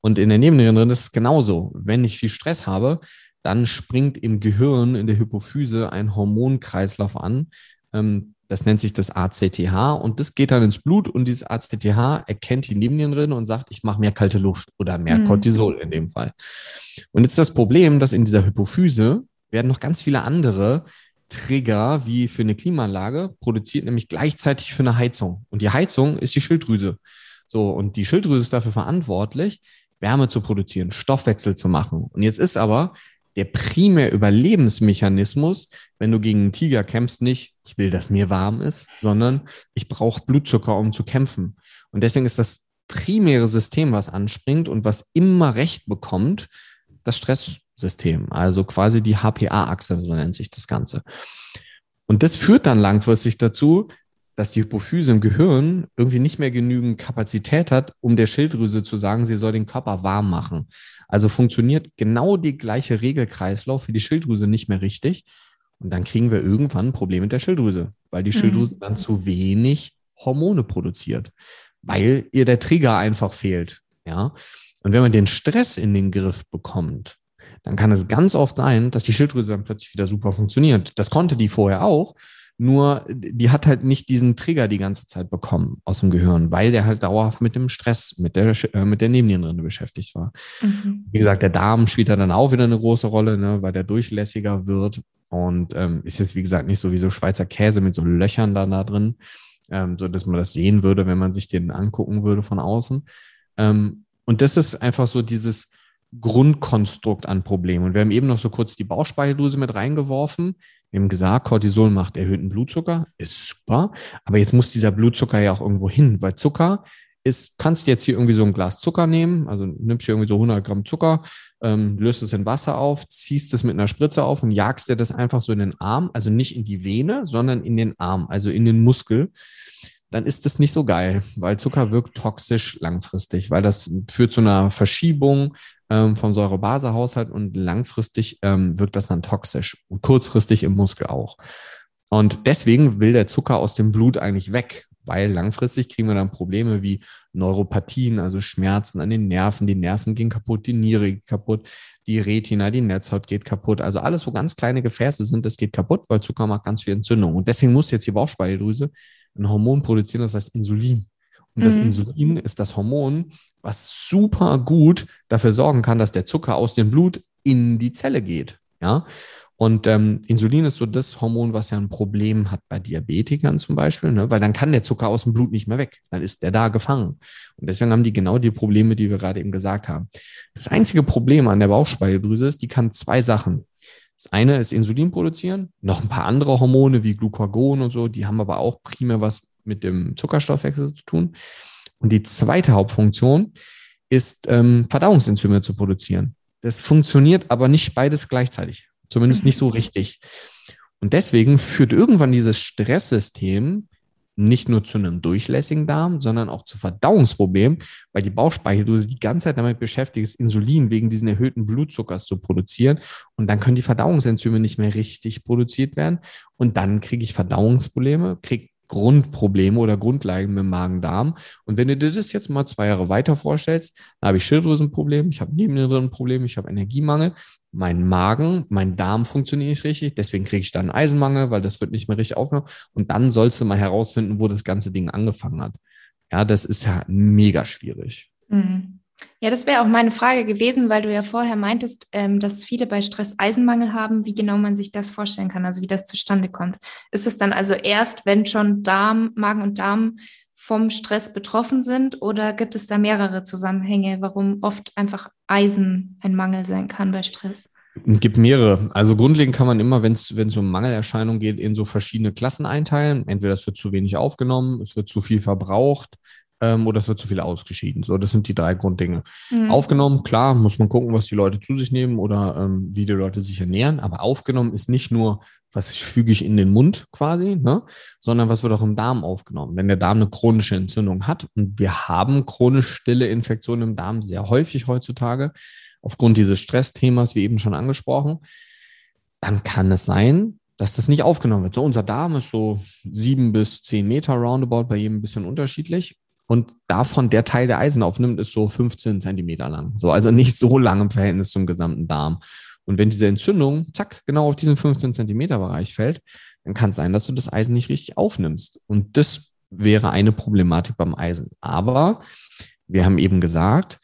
Und in der Nebennierenrinde ist es genauso. Wenn ich viel Stress habe, dann springt im Gehirn, in der Hypophyse ein Hormonkreislauf an. Ähm, das nennt sich das ACTH und das geht dann ins Blut und dieses ACTH erkennt die Nebennierenrinde und sagt, ich mache mehr kalte Luft oder mehr mhm. Cortisol in dem Fall. Und jetzt das Problem, dass in dieser Hypophyse werden noch ganz viele andere Trigger wie für eine Klimaanlage produziert, nämlich gleichzeitig für eine Heizung. Und die Heizung ist die Schilddrüse. So, und die Schilddrüse ist dafür verantwortlich, Wärme zu produzieren, Stoffwechsel zu machen. Und jetzt ist aber der primär Überlebensmechanismus, wenn du gegen einen Tiger kämpfst, nicht, ich will, dass mir warm ist, sondern ich brauche Blutzucker, um zu kämpfen. Und deswegen ist das primäre System, was anspringt und was immer Recht bekommt, das Stresssystem, also quasi die HPA-Achse, so nennt sich das Ganze. Und das führt dann langfristig dazu, dass die Hypophyse im Gehirn irgendwie nicht mehr genügend Kapazität hat, um der Schilddrüse zu sagen, sie soll den Körper warm machen. Also funktioniert genau die gleiche Regelkreislauf für die Schilddrüse nicht mehr richtig. Und dann kriegen wir irgendwann ein Problem mit der Schilddrüse, weil die mhm. Schilddrüse dann zu wenig Hormone produziert, weil ihr der Trigger einfach fehlt. Ja. Und wenn man den Stress in den Griff bekommt, dann kann es ganz oft sein, dass die Schilddrüse dann plötzlich wieder super funktioniert. Das konnte die vorher auch. Nur die hat halt nicht diesen Trigger die ganze Zeit bekommen aus dem Gehirn, weil der halt dauerhaft mit dem Stress, mit der, äh, mit der Nebennierenrinde beschäftigt war. Mhm. Wie gesagt, der Darm spielt da dann auch wieder eine große Rolle, ne, weil der durchlässiger wird und ähm, ist jetzt, wie gesagt, nicht so wie so Schweizer Käse mit so Löchern da, da drin, ähm, so dass man das sehen würde, wenn man sich den angucken würde von außen. Ähm, und das ist einfach so dieses, Grundkonstrukt an Problemen. Und wir haben eben noch so kurz die Bauchspeicheldrüse mit reingeworfen. Wir haben gesagt, Cortisol macht erhöhten Blutzucker, ist super. Aber jetzt muss dieser Blutzucker ja auch irgendwo hin, weil Zucker ist, kannst du jetzt hier irgendwie so ein Glas Zucker nehmen, also nimmst hier irgendwie so 100 Gramm Zucker, ähm, löst es in Wasser auf, ziehst es mit einer Spritze auf und jagst dir das einfach so in den Arm, also nicht in die Vene, sondern in den Arm, also in den Muskel dann ist das nicht so geil, weil Zucker wirkt toxisch langfristig, weil das führt zu einer Verschiebung ähm, vom Säurebasehaushalt und langfristig ähm, wirkt das dann toxisch und kurzfristig im Muskel auch. Und deswegen will der Zucker aus dem Blut eigentlich weg, weil langfristig kriegen wir dann Probleme wie Neuropathien, also Schmerzen an den Nerven. Die Nerven gehen kaputt, die Niere geht kaputt, die Retina, die Netzhaut geht kaputt. Also alles, wo ganz kleine Gefäße sind, das geht kaputt, weil Zucker macht ganz viel Entzündung. Und deswegen muss jetzt die Bauchspeicheldrüse ein Hormon produzieren, das heißt Insulin. Und das mhm. Insulin ist das Hormon, was super gut dafür sorgen kann, dass der Zucker aus dem Blut in die Zelle geht. Ja. Und ähm, Insulin ist so das Hormon, was ja ein Problem hat bei Diabetikern zum Beispiel, ne? weil dann kann der Zucker aus dem Blut nicht mehr weg. Dann ist der da gefangen. Und deswegen haben die genau die Probleme, die wir gerade eben gesagt haben. Das einzige Problem an der Bauchspeicheldrüse ist, die kann zwei Sachen. Das eine ist Insulin produzieren, noch ein paar andere Hormone wie Glucagon und so, die haben aber auch primär was mit dem Zuckerstoffwechsel zu tun. Und die zweite Hauptfunktion ist, ähm, Verdauungsenzyme zu produzieren. Das funktioniert aber nicht beides gleichzeitig, zumindest nicht so mhm. richtig. Und deswegen führt irgendwann dieses Stresssystem nicht nur zu einem durchlässigen Darm, sondern auch zu Verdauungsproblemen, weil die Bauchspeicheldrüse die ganze Zeit damit beschäftigt ist, Insulin wegen diesen erhöhten Blutzuckers zu produzieren. Und dann können die Verdauungsenzyme nicht mehr richtig produziert werden. Und dann kriege ich Verdauungsprobleme, kriege Grundprobleme oder Grundlagen mit Magen-Darm. Und wenn du dir das jetzt mal zwei Jahre weiter vorstellst, dann habe ich Schilddrüsenprobleme, ich habe Nebennierenprobleme, ich habe Energiemangel, mein Magen, mein Darm funktioniert nicht richtig, deswegen kriege ich dann Eisenmangel, weil das wird nicht mehr richtig aufgenommen. Und dann sollst du mal herausfinden, wo das ganze Ding angefangen hat. Ja, das ist ja mega schwierig.
Mhm. Ja, das wäre auch meine Frage gewesen, weil du ja vorher meintest, ähm, dass viele bei Stress Eisenmangel haben, wie genau man sich das vorstellen kann, also wie das zustande kommt. Ist es dann also erst, wenn schon Darm, Magen und Darm vom Stress betroffen sind oder gibt es da mehrere Zusammenhänge, warum oft einfach Eisen ein Mangel sein kann bei Stress?
Es gibt mehrere. Also grundlegend kann man immer, wenn es um Mangelerscheinungen geht, in so verschiedene Klassen einteilen. Entweder es wird zu wenig aufgenommen, es wird zu viel verbraucht, ähm, oder es wird zu viel ausgeschieden. So, das sind die drei Grunddinge. Mhm. Aufgenommen, klar, muss man gucken, was die Leute zu sich nehmen oder ähm, wie die Leute sich ernähren. Aber aufgenommen ist nicht nur, was füge ich in den Mund quasi, ne, sondern was wird auch im Darm aufgenommen. Wenn der Darm eine chronische Entzündung hat und wir haben chronisch stille Infektionen im Darm sehr häufig heutzutage, aufgrund dieses Stressthemas, wie eben schon angesprochen, dann kann es sein, dass das nicht aufgenommen wird. So, unser Darm ist so sieben bis zehn Meter roundabout, bei jedem ein bisschen unterschiedlich. Und davon der Teil, der Eisen aufnimmt, ist so 15 Zentimeter lang. So, also nicht so lang im Verhältnis zum gesamten Darm. Und wenn diese Entzündung, zack, genau auf diesen 15 Zentimeter Bereich fällt, dann kann es sein, dass du das Eisen nicht richtig aufnimmst. Und das wäre eine Problematik beim Eisen. Aber wir haben eben gesagt,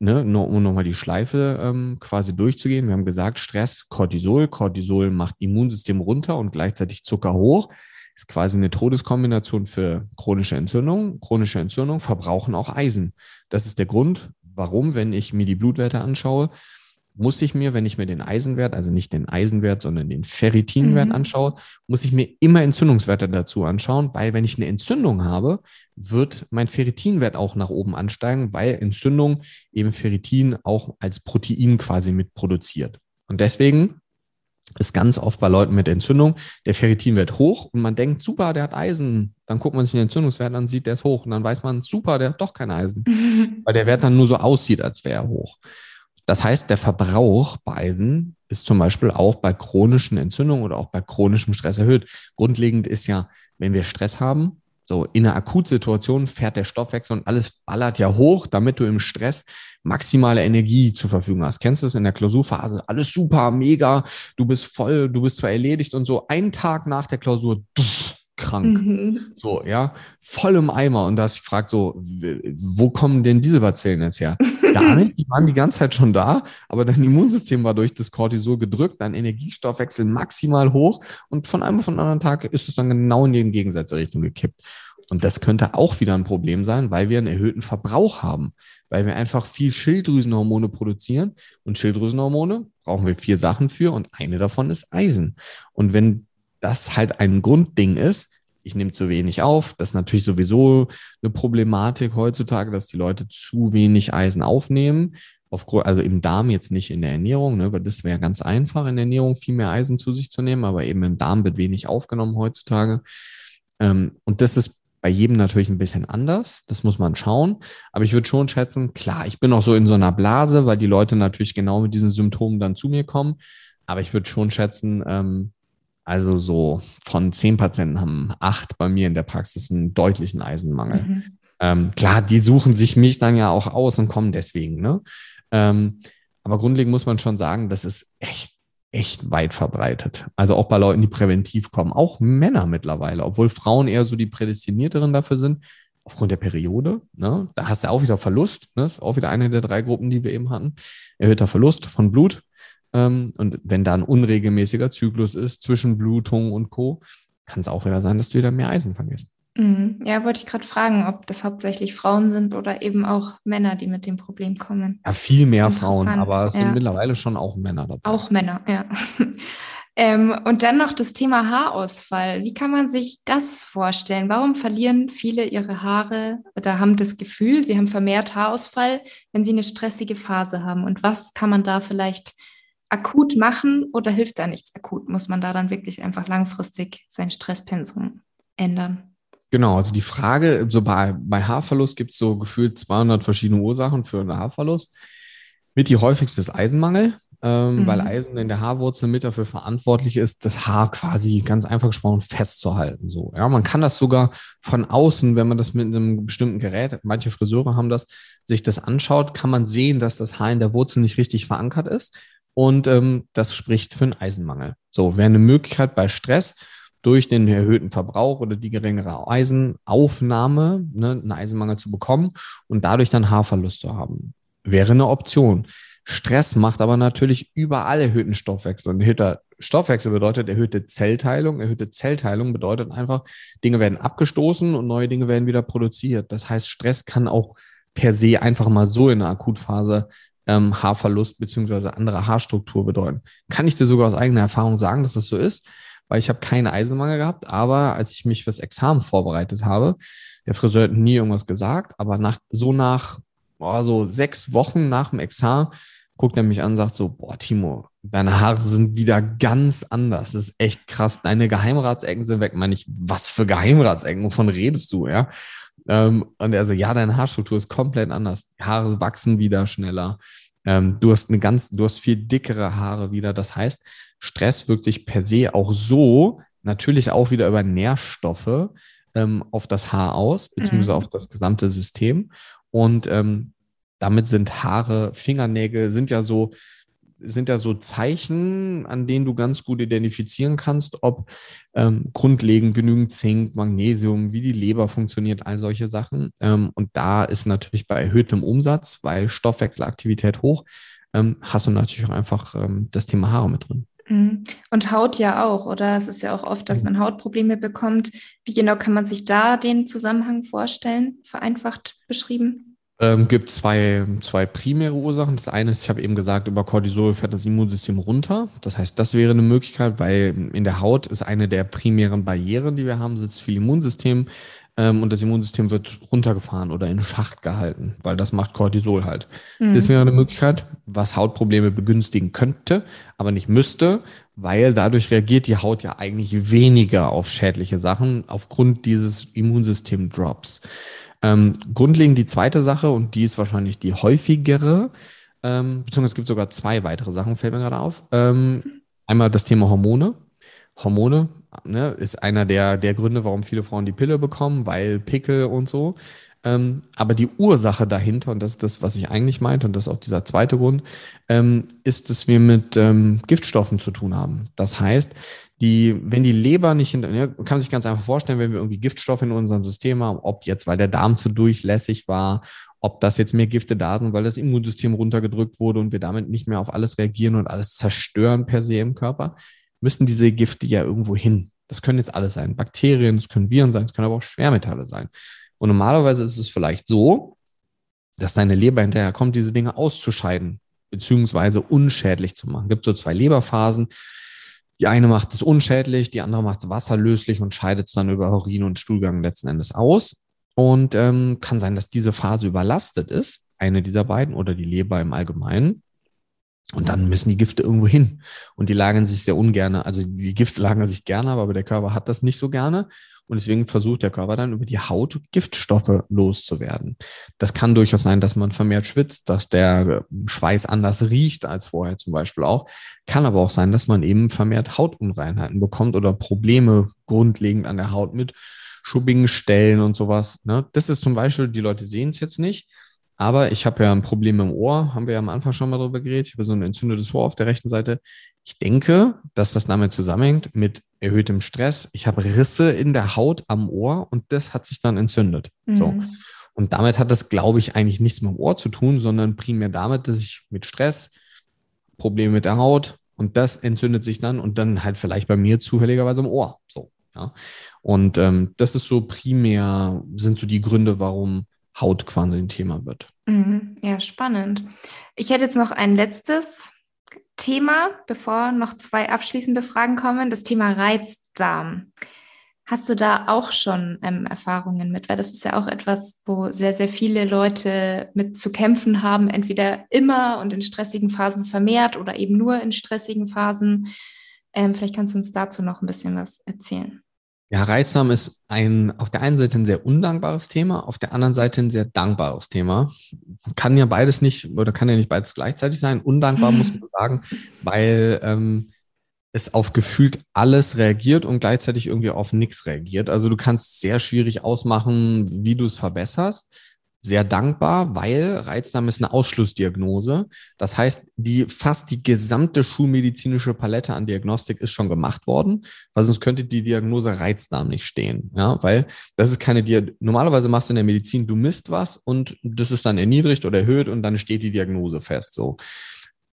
ne, um nochmal die Schleife ähm, quasi durchzugehen, wir haben gesagt, Stress, Cortisol, Cortisol macht Immunsystem runter und gleichzeitig Zucker hoch ist quasi eine Todeskombination für chronische Entzündung. Chronische Entzündung verbrauchen auch Eisen. Das ist der Grund, warum, wenn ich mir die Blutwerte anschaue, muss ich mir, wenn ich mir den Eisenwert, also nicht den Eisenwert, sondern den Ferritinwert mhm. anschaue, muss ich mir immer Entzündungswerte dazu anschauen, weil wenn ich eine Entzündung habe, wird mein Ferritinwert auch nach oben ansteigen, weil Entzündung eben Ferritin auch als Protein quasi mitproduziert. Und deswegen ist ganz oft bei Leuten mit Entzündung, der Ferritinwert hoch und man denkt, super, der hat Eisen. Dann guckt man sich den Entzündungswert an, sieht, der ist hoch und dann weiß man, super, der hat doch kein Eisen, weil der Wert dann nur so aussieht, als wäre er hoch. Das heißt, der Verbrauch bei Eisen ist zum Beispiel auch bei chronischen Entzündungen oder auch bei chronischem Stress erhöht. Grundlegend ist ja, wenn wir Stress haben, so in einer Akutsituation fährt der Stoffwechsel und alles ballert ja hoch, damit du im Stress maximale Energie zur Verfügung hast. Kennst du das in der Klausurphase? Alles super, mega, du bist voll, du bist zwar erledigt und so. Einen Tag nach der Klausur, duff, krank. Mhm. So, ja, voll im Eimer. Und da hast du gefragt, so, wo kommen denn diese Bazillen jetzt her? Gar nicht, die waren die ganze Zeit schon da, aber dein Immunsystem war durch das Cortisol gedrückt, dein Energiestoffwechsel maximal hoch und von einem auf den anderen Tag ist es dann genau in die entgegengesetzte Richtung gekippt. Und das könnte auch wieder ein Problem sein, weil wir einen erhöhten Verbrauch haben, weil wir einfach viel Schilddrüsenhormone produzieren. Und Schilddrüsenhormone brauchen wir vier Sachen für und eine davon ist Eisen. Und wenn das halt ein Grundding ist, ich nehme zu wenig auf, das ist natürlich sowieso eine Problematik heutzutage, dass die Leute zu wenig Eisen aufnehmen. Aufgrund, also im Darm jetzt nicht in der Ernährung, ne, weil das wäre ganz einfach in der Ernährung viel mehr Eisen zu sich zu nehmen, aber eben im Darm wird wenig aufgenommen heutzutage. Ähm, und das ist bei jedem natürlich ein bisschen anders. Das muss man schauen. Aber ich würde schon schätzen, klar, ich bin auch so in so einer Blase, weil die Leute natürlich genau mit diesen Symptomen dann zu mir kommen. Aber ich würde schon schätzen, ähm, also so von zehn Patienten haben acht bei mir in der Praxis einen deutlichen Eisenmangel. Mhm. Ähm, klar, die suchen sich mich dann ja auch aus und kommen deswegen. Ne? Ähm, aber grundlegend muss man schon sagen, das ist echt echt weit verbreitet. Also auch bei Leuten, die präventiv kommen, auch Männer mittlerweile, obwohl Frauen eher so die prädestinierteren dafür sind, aufgrund der Periode. Ne? Da hast du auch wieder Verlust, ne? Das ist auch wieder eine der drei Gruppen, die wir eben hatten. Erhöhter Verlust von Blut. Ähm, und wenn da ein unregelmäßiger Zyklus ist zwischen Blutung und Co., kann es auch wieder sein, dass du wieder mehr Eisen vergisst.
Mhm. Ja, wollte ich gerade fragen, ob das hauptsächlich Frauen sind oder eben auch Männer, die mit dem Problem kommen.
Ja, viel mehr Frauen, aber ja. sind mittlerweile schon auch Männer dabei.
Auch Männer, ja. ähm, und dann noch das Thema Haarausfall. Wie kann man sich das vorstellen? Warum verlieren viele ihre Haare oder haben das Gefühl, sie haben vermehrt Haarausfall, wenn sie eine stressige Phase haben? Und was kann man da vielleicht akut machen oder hilft da nichts akut? Muss man da dann wirklich einfach langfristig sein Stresspensum ändern?
Genau, also die Frage, so bei, bei Haarverlust gibt es so gefühlt 200 verschiedene Ursachen für einen Haarverlust. Mit die häufigste ist Eisenmangel, ähm, mhm. weil Eisen in der Haarwurzel mit dafür verantwortlich ist, das Haar quasi ganz einfach gesprochen festzuhalten. So, ja, man kann das sogar von außen, wenn man das mit einem bestimmten Gerät, manche Friseure haben das, sich das anschaut, kann man sehen, dass das Haar in der Wurzel nicht richtig verankert ist. Und ähm, das spricht für einen Eisenmangel. So, wäre eine Möglichkeit bei Stress, durch den erhöhten Verbrauch oder die geringere Eisenaufnahme ne, einen Eisenmangel zu bekommen und dadurch dann Haarverlust zu haben. Wäre eine Option. Stress macht aber natürlich überall erhöhten Stoffwechsel. Und erhöhter Stoffwechsel bedeutet erhöhte Zellteilung. Erhöhte Zellteilung bedeutet einfach, Dinge werden abgestoßen und neue Dinge werden wieder produziert. Das heißt, Stress kann auch per se einfach mal so in einer Akutphase ähm, Haarverlust beziehungsweise andere Haarstruktur bedeuten. Kann ich dir sogar aus eigener Erfahrung sagen, dass das so ist? weil ich habe keinen Eisenmangel gehabt, aber als ich mich fürs Examen vorbereitet habe, der Friseur hat nie irgendwas gesagt, aber nach so nach boah, so sechs Wochen nach dem Examen guckt er mich an und sagt so, boah, Timo, deine Haare sind wieder ganz anders. Das ist echt krass. Deine Geheimratsecken sind weg. Meine ich, was für Geheimratsecken? Wovon redest du, ja? Ähm, und er so, ja, deine Haarstruktur ist komplett anders. Haare wachsen wieder schneller. Ähm, du hast eine ganz, du hast viel dickere Haare wieder. Das heißt, Stress wirkt sich per se auch so natürlich auch wieder über Nährstoffe ähm, auf das Haar aus, beziehungsweise mhm. auf das gesamte System. Und ähm, damit sind Haare, Fingernägel sind ja so, sind ja so Zeichen, an denen du ganz gut identifizieren kannst, ob ähm, grundlegend genügend Zink, Magnesium, wie die Leber funktioniert, all solche Sachen. Ähm, und da ist natürlich bei erhöhtem Umsatz, weil Stoffwechselaktivität hoch, ähm, hast du natürlich auch einfach ähm, das Thema Haare mit drin.
Mhm. Und Haut ja auch, oder? Es ist ja auch oft, dass man Hautprobleme bekommt. Wie genau kann man sich da den Zusammenhang vorstellen, vereinfacht beschrieben?
Ähm, gibt zwei, zwei primäre Ursachen. Das eine ist, ich habe eben gesagt, über Cortisol fährt das Immunsystem runter. Das heißt, das wäre eine Möglichkeit, weil in der Haut ist eine der primären Barrieren, die wir haben, sitzt viel Immunsystem ähm, und das Immunsystem wird runtergefahren oder in Schacht gehalten, weil das macht Cortisol halt. Mhm. Das wäre eine Möglichkeit, was Hautprobleme begünstigen könnte, aber nicht müsste, weil dadurch reagiert die Haut ja eigentlich weniger auf schädliche Sachen aufgrund dieses Immunsystem-Drops. Ähm, grundlegend die zweite Sache, und die ist wahrscheinlich die häufigere, ähm, beziehungsweise es gibt sogar zwei weitere Sachen, fällt mir gerade auf. Ähm, einmal das Thema Hormone. Hormone ne, ist einer der, der Gründe, warum viele Frauen die Pille bekommen, weil Pickel und so. Ähm, aber die Ursache dahinter, und das ist das, was ich eigentlich meinte, und das ist auch dieser zweite Grund, ähm, ist, dass wir mit ähm, Giftstoffen zu tun haben. Das heißt, die, wenn die Leber nicht hinter, ja, kann man sich ganz einfach vorstellen, wenn wir irgendwie Giftstoffe in unserem System haben, ob jetzt, weil der Darm zu durchlässig war, ob das jetzt mehr Gifte da sind, weil das Immunsystem runtergedrückt wurde und wir damit nicht mehr auf alles reagieren und alles zerstören per se im Körper, müssen diese Gifte ja irgendwo hin. Das können jetzt alles sein. Bakterien, das können Viren sein, das können aber auch Schwermetalle sein. Und normalerweise ist es vielleicht so, dass deine Leber hinterher kommt, diese Dinge auszuscheiden, beziehungsweise unschädlich zu machen. Es gibt so zwei Leberphasen. Die eine macht es unschädlich, die andere macht es wasserlöslich und scheidet es dann über Urin und Stuhlgang letzten Endes aus. Und ähm, kann sein, dass diese Phase überlastet ist, eine dieser beiden oder die Leber im Allgemeinen. Und dann müssen die Gifte irgendwo hin. Und die lagern sich sehr ungern. Also die Gifte lagern sich gerne, aber der Körper hat das nicht so gerne. Und deswegen versucht der Körper dann über die Haut Giftstoffe loszuwerden. Das kann durchaus sein, dass man vermehrt schwitzt, dass der Schweiß anders riecht als vorher zum Beispiel auch. Kann aber auch sein, dass man eben vermehrt Hautunreinheiten bekommt oder Probleme grundlegend an der Haut mit schubbigen Stellen und sowas. Ne? Das ist zum Beispiel, die Leute sehen es jetzt nicht, aber ich habe ja ein Problem im Ohr, haben wir ja am Anfang schon mal drüber geredet. Ich habe so ein entzündetes Ohr auf der rechten Seite. Ich denke, dass das damit zusammenhängt mit erhöhtem Stress. Ich habe Risse in der Haut am Ohr und das hat sich dann entzündet. Mhm. So. Und damit hat das, glaube ich, eigentlich nichts mit dem Ohr zu tun, sondern primär damit, dass ich mit Stress, Probleme mit der Haut und das entzündet sich dann und dann halt vielleicht bei mir zufälligerweise im Ohr. So. Ja? Und ähm, das ist so primär, sind so die Gründe, warum Haut quasi ein Thema wird.
Mhm. Ja, spannend. Ich hätte jetzt noch ein letztes Thema, bevor noch zwei abschließende Fragen kommen, das Thema Reizdarm. Hast du da auch schon ähm, Erfahrungen mit? Weil das ist ja auch etwas, wo sehr, sehr viele Leute mit zu kämpfen haben, entweder immer und in stressigen Phasen vermehrt oder eben nur in stressigen Phasen. Ähm, vielleicht kannst du uns dazu noch ein bisschen was erzählen.
Ja, Reizdarm ist ein auf der einen Seite ein sehr undankbares Thema, auf der anderen Seite ein sehr dankbares Thema. Kann ja beides nicht oder kann ja nicht beides gleichzeitig sein. Undankbar muss man sagen, weil ähm, es auf gefühlt alles reagiert und gleichzeitig irgendwie auf nichts reagiert. Also du kannst sehr schwierig ausmachen, wie du es verbesserst sehr dankbar, weil Reizdarm ist eine Ausschlussdiagnose. Das heißt, die fast die gesamte schulmedizinische Palette an Diagnostik ist schon gemacht worden, weil sonst könnte die Diagnose Reizdarm nicht stehen. Ja, weil das ist keine Diagnose. Normalerweise machst du in der Medizin, du misst was und das ist dann erniedrigt oder erhöht und dann steht die Diagnose fest. So.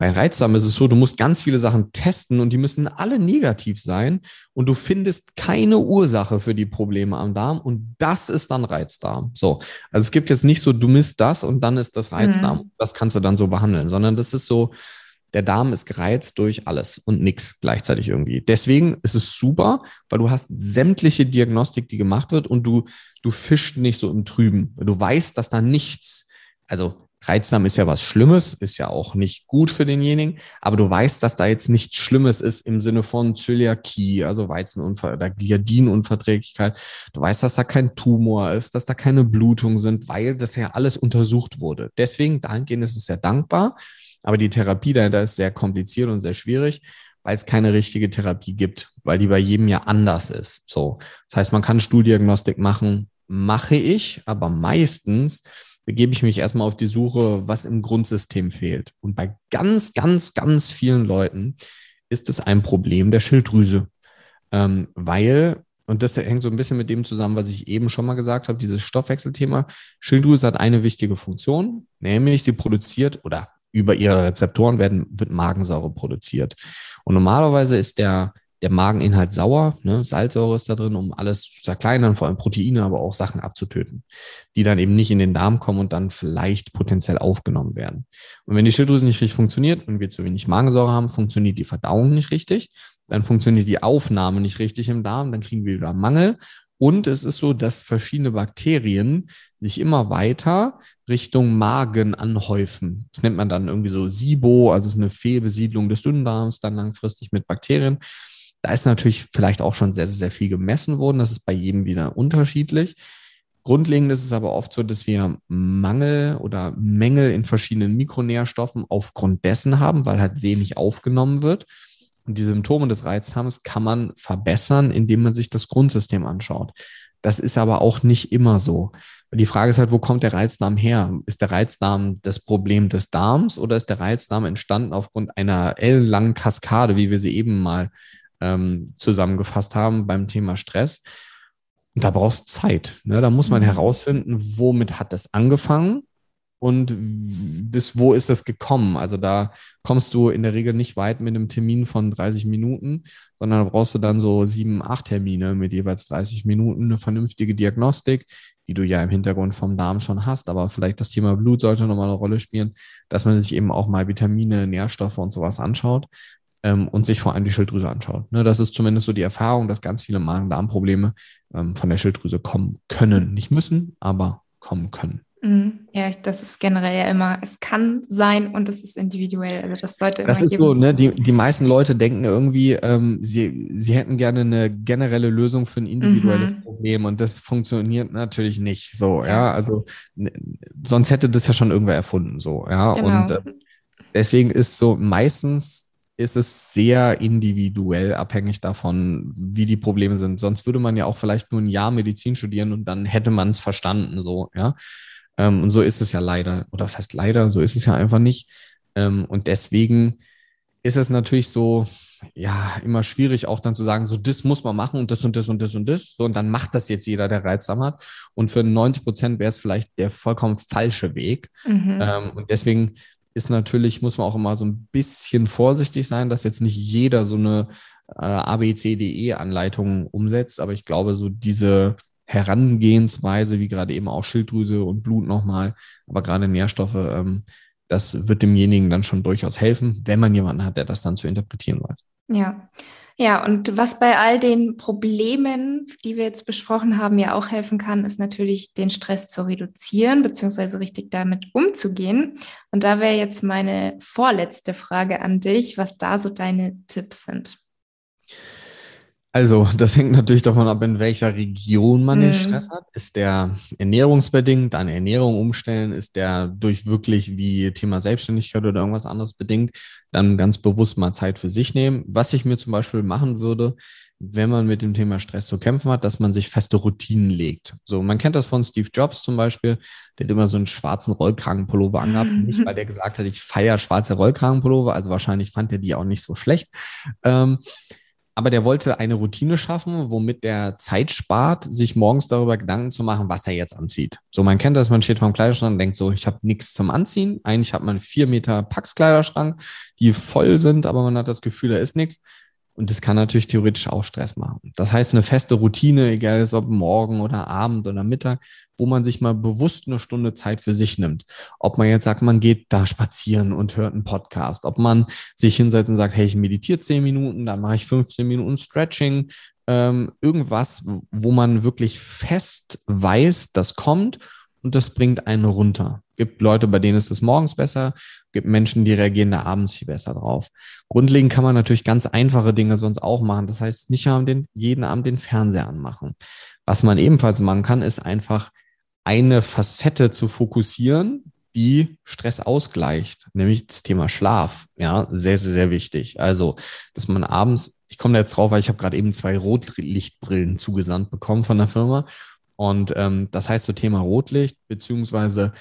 Bei Reizdarm ist es so, du musst ganz viele Sachen testen und die müssen alle negativ sein und du findest keine Ursache für die Probleme am Darm und das ist dann Reizdarm. So, also es gibt jetzt nicht so, du misst das und dann ist das Reizdarm. Mhm. Das kannst du dann so behandeln, sondern das ist so, der Darm ist gereizt durch alles und nichts gleichzeitig irgendwie. Deswegen ist es super, weil du hast sämtliche Diagnostik, die gemacht wird und du, du fischst nicht so im Trüben. Du weißt, dass da nichts, also Reizdarm ist ja was Schlimmes, ist ja auch nicht gut für denjenigen, aber du weißt, dass da jetzt nichts Schlimmes ist im Sinne von Zöliakie, also Weizenunver oder Gliadinunverträglichkeit. Du weißt, dass da kein Tumor ist, dass da keine Blutung sind, weil das ja alles untersucht wurde. Deswegen, dahingehend ist es sehr dankbar, aber die Therapie dahinter ist sehr kompliziert und sehr schwierig, weil es keine richtige Therapie gibt, weil die bei jedem ja anders ist. So. Das heißt, man kann Stuhldiagnostik machen, mache ich, aber meistens begebe ich mich erstmal auf die Suche, was im Grundsystem fehlt. Und bei ganz, ganz, ganz vielen Leuten ist es ein Problem der Schilddrüse. Ähm, weil, und das hängt so ein bisschen mit dem zusammen, was ich eben schon mal gesagt habe, dieses Stoffwechselthema. Schilddrüse hat eine wichtige Funktion, nämlich sie produziert oder über ihre Rezeptoren werden, wird Magensäure produziert. Und normalerweise ist der der Mageninhalt sauer, ne? Salzsäure ist da drin, um alles zu zerkleinern, vor allem Proteine, aber auch Sachen abzutöten, die dann eben nicht in den Darm kommen und dann vielleicht potenziell aufgenommen werden. Und wenn die Schilddrüse nicht richtig funktioniert und wir zu wenig Magensäure haben, funktioniert die Verdauung nicht richtig, dann funktioniert die Aufnahme nicht richtig im Darm, dann kriegen wir wieder Mangel. Und es ist so, dass verschiedene Bakterien sich immer weiter Richtung Magen anhäufen. Das nennt man dann irgendwie so SIBO, also es ist eine Fehlbesiedlung des Dünndarms, dann langfristig mit Bakterien. Da ist natürlich vielleicht auch schon sehr, sehr viel gemessen worden. Das ist bei jedem wieder unterschiedlich. Grundlegend ist es aber oft so, dass wir Mangel oder Mängel in verschiedenen Mikronährstoffen aufgrund dessen haben, weil halt wenig aufgenommen wird. Und die Symptome des Reizdarms kann man verbessern, indem man sich das Grundsystem anschaut. Das ist aber auch nicht immer so. Die Frage ist halt, wo kommt der Reizdarm her? Ist der Reizdarm das Problem des Darms oder ist der Reizdarm entstanden aufgrund einer ellenlangen Kaskade, wie wir sie eben mal ähm, zusammengefasst haben beim Thema Stress. Und da brauchst du Zeit. Ne? Da muss man mhm. herausfinden, womit hat das angefangen und bis wo ist das gekommen. Also da kommst du in der Regel nicht weit mit einem Termin von 30 Minuten, sondern da brauchst du dann so sieben, acht Termine mit jeweils 30 Minuten, eine vernünftige Diagnostik, die du ja im Hintergrund vom Darm schon hast. Aber vielleicht das Thema Blut sollte nochmal eine Rolle spielen, dass man sich eben auch mal Vitamine, Nährstoffe und sowas anschaut ähm, und sich vor allem die Schilddrüse anschaut. Ne, das ist zumindest so die Erfahrung, dass ganz viele Magen-Darm-Probleme ähm, von der Schilddrüse kommen können. Nicht müssen, aber kommen können.
Mhm. Ja, das ist generell ja immer, es kann sein und es ist individuell. Also das sollte
Das ist geben. so, ne? Die, die meisten Leute denken irgendwie, ähm, sie, sie hätten gerne eine generelle Lösung für ein individuelles mhm. Problem und das funktioniert natürlich nicht so, ja. Also sonst hätte das ja schon irgendwer erfunden, so, ja. Genau. Und äh, deswegen ist so meistens ist es sehr individuell abhängig davon, wie die Probleme sind. Sonst würde man ja auch vielleicht nur ein Jahr Medizin studieren und dann hätte man es verstanden, so, ja. Ähm, und so ist es ja leider, oder was heißt leider, so ist es ja einfach nicht. Ähm, und deswegen ist es natürlich so, ja, immer schwierig auch dann zu sagen, so das muss man machen und das und das und das und das. So, und dann macht das jetzt jeder, der Reizsam hat. Und für 90 Prozent wäre es vielleicht der vollkommen falsche Weg. Mhm. Ähm, und deswegen ist natürlich, muss man auch immer so ein bisschen vorsichtig sein, dass jetzt nicht jeder so eine äh, ABCDE-Anleitungen umsetzt, aber ich glaube, so diese Herangehensweise, wie gerade eben auch Schilddrüse und Blut nochmal, aber gerade Nährstoffe, ähm, das wird demjenigen dann schon durchaus helfen, wenn man jemanden hat, der das dann zu interpretieren weiß.
Ja. Ja, und was bei all den Problemen, die wir jetzt besprochen haben, ja auch helfen kann, ist natürlich den Stress zu reduzieren, beziehungsweise richtig damit umzugehen. Und da wäre jetzt meine vorletzte Frage an dich, was da so deine Tipps sind.
Also, das hängt natürlich davon ab, in welcher Region man mhm. den Stress hat. Ist der ernährungsbedingt, eine Ernährung umstellen? Ist der durch wirklich wie Thema Selbstständigkeit oder irgendwas anderes bedingt? Dann ganz bewusst mal Zeit für sich nehmen. Was ich mir zum Beispiel machen würde, wenn man mit dem Thema Stress zu kämpfen hat, dass man sich feste Routinen legt. So, man kennt das von Steve Jobs zum Beispiel, der hat immer so einen schwarzen Rollkragenpullover angehabt. Nicht, weil der gesagt hat, ich feiere schwarze Rollkragenpullover, also wahrscheinlich fand er die auch nicht so schlecht. Ähm, aber der wollte eine Routine schaffen, womit der Zeit spart, sich morgens darüber Gedanken zu machen, was er jetzt anzieht. So, man kennt das, man steht vor dem Kleiderschrank und denkt so, ich habe nichts zum Anziehen. Eigentlich hat man vier Meter Packskleiderschrank, die voll sind, aber man hat das Gefühl, da ist nichts. Und das kann natürlich theoretisch auch Stress machen. Das heißt, eine feste Routine, egal ob morgen oder Abend oder Mittag, wo man sich mal bewusst eine Stunde Zeit für sich nimmt. Ob man jetzt sagt, man geht da spazieren und hört einen Podcast. Ob man sich hinsetzt und sagt, hey, ich meditiere zehn Minuten, dann mache ich 15 Minuten Stretching. Ähm, irgendwas, wo man wirklich fest weiß, das kommt und das bringt einen runter. Gibt Leute, bei denen ist es morgens besser, gibt Menschen, die reagieren da abends viel besser drauf. Grundlegend kann man natürlich ganz einfache Dinge sonst auch machen. Das heißt, nicht den, jeden Abend den Fernseher anmachen. Was man ebenfalls machen kann, ist einfach eine Facette zu fokussieren, die Stress ausgleicht, nämlich das Thema Schlaf. Ja, sehr, sehr, sehr wichtig. Also, dass man abends, ich komme da jetzt drauf, weil ich habe gerade eben zwei Rotlichtbrillen zugesandt bekommen von der Firma. Und ähm, das heißt so Thema Rotlicht, beziehungsweise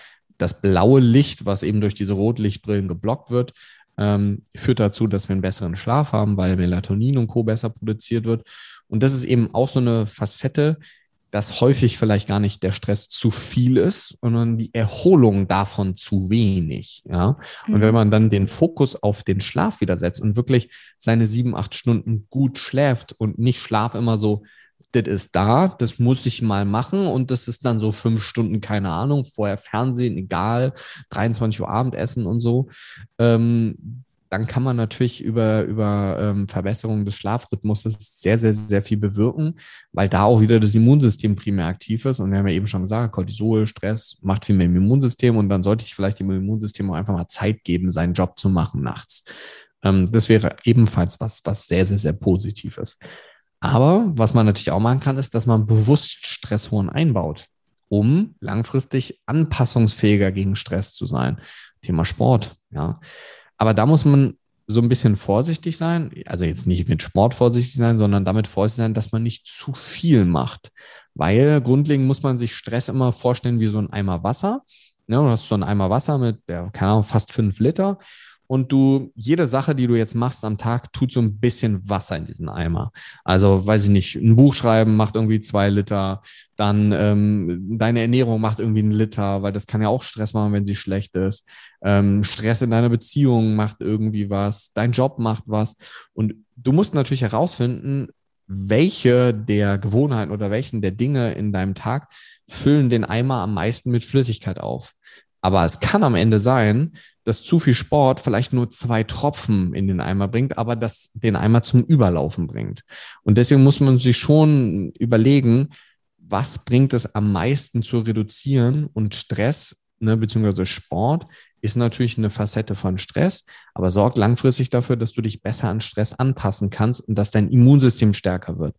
das blaue Licht, was eben durch diese Rotlichtbrillen geblockt wird, ähm, führt dazu, dass wir einen besseren Schlaf haben, weil Melatonin und Co. besser produziert wird. Und das ist eben auch so eine Facette, dass häufig vielleicht gar nicht der Stress zu viel ist, sondern die Erholung davon zu wenig. Ja. Und wenn mhm. man dann den Fokus auf den Schlaf wieder setzt und wirklich seine sieben, acht Stunden gut schläft und nicht Schlaf immer so das ist da, das muss ich mal machen und das ist dann so fünf Stunden, keine Ahnung, vorher Fernsehen, egal, 23 Uhr Abendessen und so. Ähm, dann kann man natürlich über, über ähm, Verbesserung des Schlafrhythmus sehr, sehr, sehr viel bewirken, weil da auch wieder das Immunsystem primär aktiv ist. Und wir haben ja eben schon gesagt, Cortisol, Stress macht viel mehr im Immunsystem und dann sollte ich vielleicht dem Immunsystem auch einfach mal Zeit geben, seinen Job zu machen nachts. Ähm, das wäre ebenfalls was, was sehr, sehr, sehr positiv ist. Aber was man natürlich auch machen kann, ist, dass man bewusst Stressoren einbaut, um langfristig anpassungsfähiger gegen Stress zu sein. Thema Sport, ja. Aber da muss man so ein bisschen vorsichtig sein, also jetzt nicht mit Sport vorsichtig sein, sondern damit vorsichtig sein, dass man nicht zu viel macht. Weil grundlegend muss man sich Stress immer vorstellen wie so ein Eimer Wasser. Ja, du hast so einen Eimer Wasser mit, ja, keine Ahnung, fast fünf Liter und du, jede Sache, die du jetzt machst am Tag, tut so ein bisschen Wasser in diesen Eimer. Also, weiß ich nicht, ein Buch schreiben macht irgendwie zwei Liter, dann ähm, deine Ernährung macht irgendwie einen Liter, weil das kann ja auch Stress machen, wenn sie schlecht ist. Ähm, Stress in deiner Beziehung macht irgendwie was, dein Job macht was. Und du musst natürlich herausfinden, welche der Gewohnheiten oder welchen der Dinge in deinem Tag füllen den Eimer am meisten mit Flüssigkeit auf. Aber es kann am Ende sein, dass zu viel Sport vielleicht nur zwei Tropfen in den Eimer bringt, aber das den Eimer zum Überlaufen bringt. Und deswegen muss man sich schon überlegen, was bringt es am meisten zu reduzieren und Stress, ne, beziehungsweise Sport ist natürlich eine Facette von Stress, aber sorgt langfristig dafür, dass du dich besser an Stress anpassen kannst und dass dein Immunsystem stärker wird.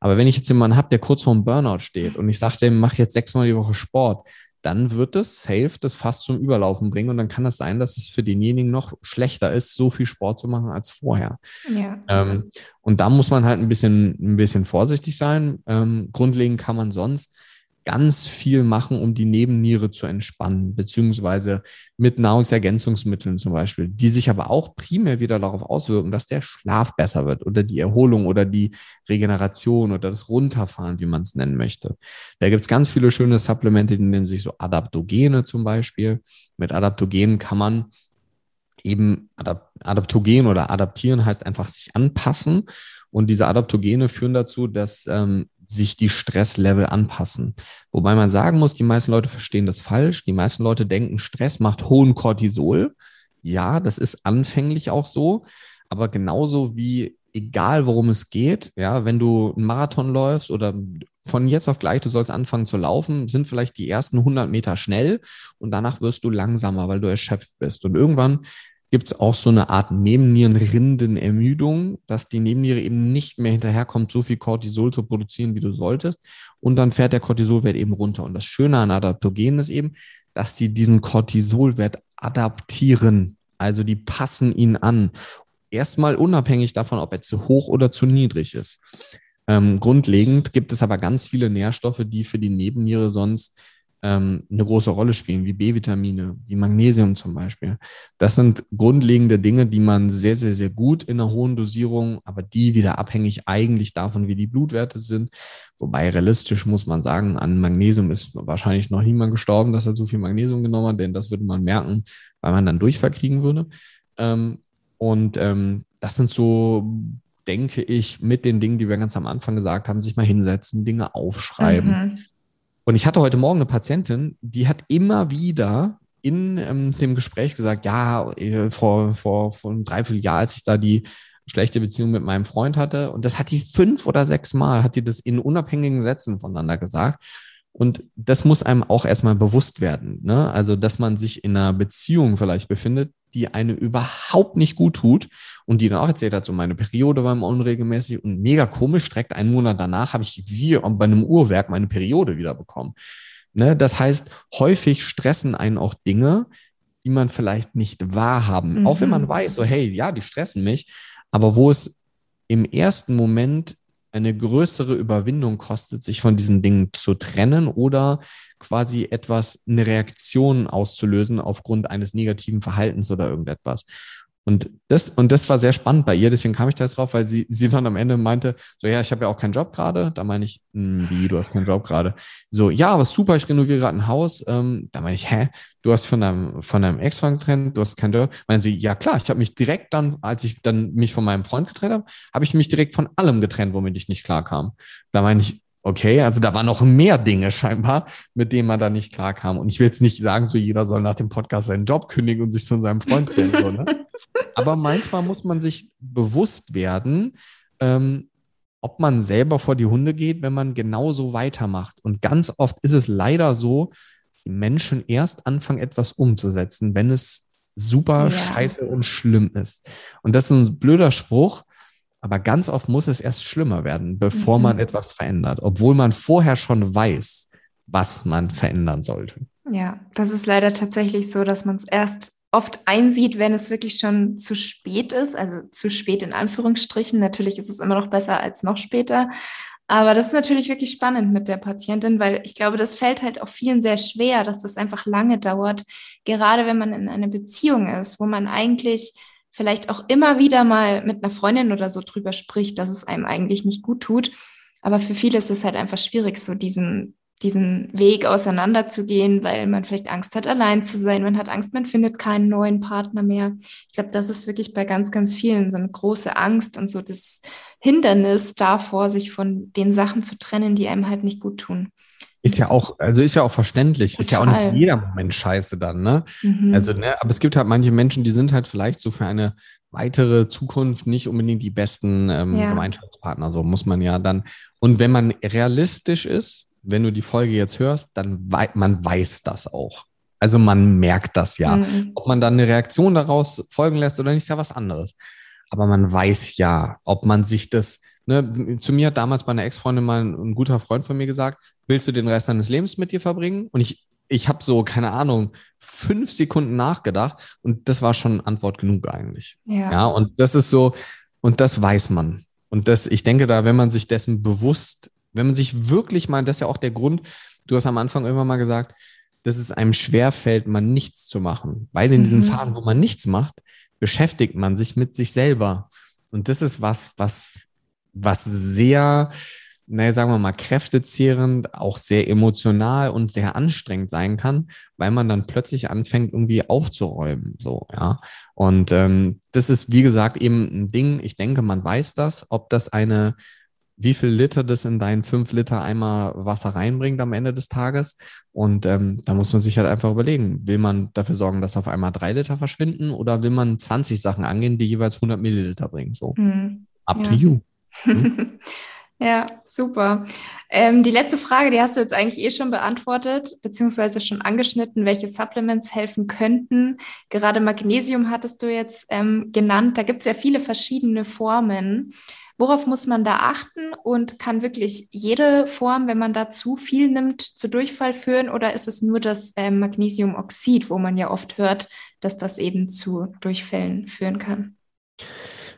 Aber wenn ich jetzt jemanden habe, der kurz vorm Burnout steht und ich sage dem, mach jetzt sechsmal die Woche Sport, dann wird es safe das fast zum Überlaufen bringen und dann kann es sein, dass es für denjenigen noch schlechter ist, so viel Sport zu machen als vorher. Ja. Ähm, und da muss man halt ein bisschen, ein bisschen vorsichtig sein. Ähm, grundlegend kann man sonst ganz viel machen, um die Nebenniere zu entspannen, beziehungsweise mit Nahrungsergänzungsmitteln zum Beispiel, die sich aber auch primär wieder darauf auswirken, dass der Schlaf besser wird oder die Erholung oder die Regeneration oder das Runterfahren, wie man es nennen möchte. Da gibt es ganz viele schöne Supplemente, die nennen sich so Adaptogene zum Beispiel. Mit Adaptogenen kann man eben adaptogen oder adaptieren heißt einfach sich anpassen Und diese Adaptogene führen dazu, dass ähm, sich die Stresslevel anpassen. Wobei man sagen muss, die meisten Leute verstehen das falsch. Die meisten Leute denken, Stress macht hohen Cortisol. Ja, das ist anfänglich auch so. Aber genauso wie egal worum es geht, ja, wenn du einen Marathon läufst oder von jetzt auf gleich, du sollst anfangen zu laufen, sind vielleicht die ersten 100 Meter schnell und danach wirst du langsamer, weil du erschöpft bist. Und irgendwann gibt es auch so eine Art Nebennierenrindenermüdung, dass die Nebenniere eben nicht mehr hinterherkommt, so viel Cortisol zu produzieren, wie du solltest. Und dann fährt der Cortisolwert eben runter. Und das Schöne an Adaptogenen ist eben, dass die diesen Cortisolwert adaptieren. Also die passen ihn an. Erstmal unabhängig davon, ob er zu hoch oder zu niedrig ist. Ähm, grundlegend gibt es aber ganz viele Nährstoffe, die für die Nebenniere sonst ähm, eine große Rolle spielen, wie B-Vitamine, wie Magnesium zum Beispiel. Das sind grundlegende Dinge, die man sehr, sehr, sehr gut in einer hohen Dosierung, aber die wieder abhängig eigentlich davon, wie die Blutwerte sind. Wobei realistisch muss man sagen, an Magnesium ist wahrscheinlich noch niemand gestorben, dass er so viel Magnesium genommen hat, denn das würde man merken, weil man dann Durchfall kriegen würde. Ähm, und ähm, das sind so denke ich, mit den Dingen, die wir ganz am Anfang gesagt haben, sich mal hinsetzen, Dinge aufschreiben. Mhm. Und ich hatte heute Morgen eine Patientin, die hat immer wieder in ähm, dem Gespräch gesagt, ja, äh, vor, vor, vor einem Dreivierteljahr, als ich da die schlechte Beziehung mit meinem Freund hatte, und das hat die fünf oder sechs Mal, hat die das in unabhängigen Sätzen voneinander gesagt. Und das muss einem auch erstmal bewusst werden. Ne? Also, dass man sich in einer Beziehung vielleicht befindet, die eine überhaupt nicht gut tut und die dann auch erzählt hat, so meine Periode war immer unregelmäßig und mega komisch, direkt einen Monat danach habe ich wie bei einem Uhrwerk meine Periode wieder bekommen. Ne? Das heißt, häufig stressen einen auch Dinge, die man vielleicht nicht wahrhaben. Mhm. Auch wenn man mhm. weiß, so hey, ja, die stressen mich, aber wo es im ersten Moment eine größere Überwindung kostet, sich von diesen Dingen zu trennen oder quasi etwas, eine Reaktion auszulösen aufgrund eines negativen Verhaltens oder irgendetwas. Und das, und das war sehr spannend bei ihr, deswegen kam ich da jetzt drauf, weil sie, sie dann am Ende meinte, so, ja, ich habe ja auch keinen Job gerade. Da meine ich, hm, wie, du hast keinen Job gerade? So, ja, aber super, ich renoviere gerade ein Haus. Ähm, da meine ich, hä, du hast von deinem, von deinem Ex-Freund getrennt, du hast keinen Job. Meinen sie, ja klar, ich habe mich direkt dann, als ich dann mich von meinem Freund getrennt habe, habe ich mich direkt von allem getrennt, womit ich nicht klarkam. Da meine ich, Okay, also da waren noch mehr Dinge scheinbar, mit denen man da nicht klarkam. Und ich will jetzt nicht sagen, so jeder soll nach dem Podcast seinen Job kündigen und sich von seinem Freund trennen. So, ne? Aber manchmal muss man sich bewusst werden, ähm, ob man selber vor die Hunde geht, wenn man genauso weitermacht. Und ganz oft ist es leider so, die Menschen erst anfangen, etwas umzusetzen, wenn es super ja. scheiße und schlimm ist. Und das ist ein blöder Spruch, aber ganz oft muss es erst schlimmer werden, bevor mhm. man etwas verändert, obwohl man vorher schon weiß, was man verändern sollte.
Ja, das ist leider tatsächlich so, dass man es erst oft einsieht, wenn es wirklich schon zu spät ist, also zu spät in Anführungsstrichen. Natürlich ist es immer noch besser als noch später. Aber das ist natürlich wirklich spannend mit der Patientin, weil ich glaube, das fällt halt auch vielen sehr schwer, dass das einfach lange dauert, gerade wenn man in einer Beziehung ist, wo man eigentlich vielleicht auch immer wieder mal mit einer Freundin oder so drüber spricht, dass es einem eigentlich nicht gut tut. Aber für viele ist es halt einfach schwierig, so diesen, diesen Weg auseinanderzugehen, weil man vielleicht Angst hat, allein zu sein. Man hat Angst, man findet keinen neuen Partner mehr. Ich glaube, das ist wirklich bei ganz, ganz vielen so eine große Angst und so das Hindernis davor, sich von den Sachen zu trennen, die einem halt nicht gut tun.
Ist ja auch, also ist ja auch verständlich. Total. Ist ja auch nicht jeder Moment scheiße dann, ne? Mhm. Also, ne, aber es gibt halt manche Menschen, die sind halt vielleicht so für eine weitere Zukunft nicht unbedingt die besten ähm, ja. Gemeinschaftspartner, so muss man ja dann. Und wenn man realistisch ist, wenn du die Folge jetzt hörst, dann wei man weiß das auch. Also man merkt das ja. Mhm. Ob man dann eine Reaktion daraus folgen lässt oder nicht, ist ja was anderes. Aber man weiß ja, ob man sich das, ne, zu mir hat damals bei einer Ex-Freundin mal ein, ein guter Freund von mir gesagt, willst du den Rest deines Lebens mit dir verbringen? Und ich, ich habe so, keine Ahnung, fünf Sekunden nachgedacht und das war schon Antwort genug eigentlich. Ja. ja, und das ist so, und das weiß man. Und das, ich denke da, wenn man sich dessen bewusst, wenn man sich wirklich mal, das ist ja auch der Grund, du hast am Anfang immer mal gesagt, dass es einem schwerfällt, mal nichts zu machen. Weil in mhm. diesen Phasen, wo man nichts macht, beschäftigt man sich mit sich selber. Und das ist was, was, was sehr, naja, sagen wir mal, kräftezehrend, auch sehr emotional und sehr anstrengend sein kann, weil man dann plötzlich anfängt, irgendwie aufzuräumen. So, ja. Und ähm, das ist, wie gesagt, eben ein Ding. Ich denke, man weiß das, ob das eine, wie viel Liter das in deinen fünf Liter Eimer Wasser reinbringt am Ende des Tages. Und ähm, da muss man sich halt einfach überlegen, will man dafür sorgen, dass auf einmal drei Liter verschwinden oder will man 20 Sachen angehen, die jeweils 100 Milliliter bringen? So, hm. up ja. to you. Hm?
Ja, super. Ähm, die letzte Frage, die hast du jetzt eigentlich eh schon beantwortet, beziehungsweise schon angeschnitten, welche Supplements helfen könnten. Gerade Magnesium hattest du jetzt ähm, genannt. Da gibt es ja viele verschiedene Formen. Worauf muss man da achten und kann wirklich jede Form, wenn man da zu viel nimmt, zu Durchfall führen oder ist es nur das ähm, Magnesiumoxid, wo man ja oft hört, dass das eben zu Durchfällen führen kann?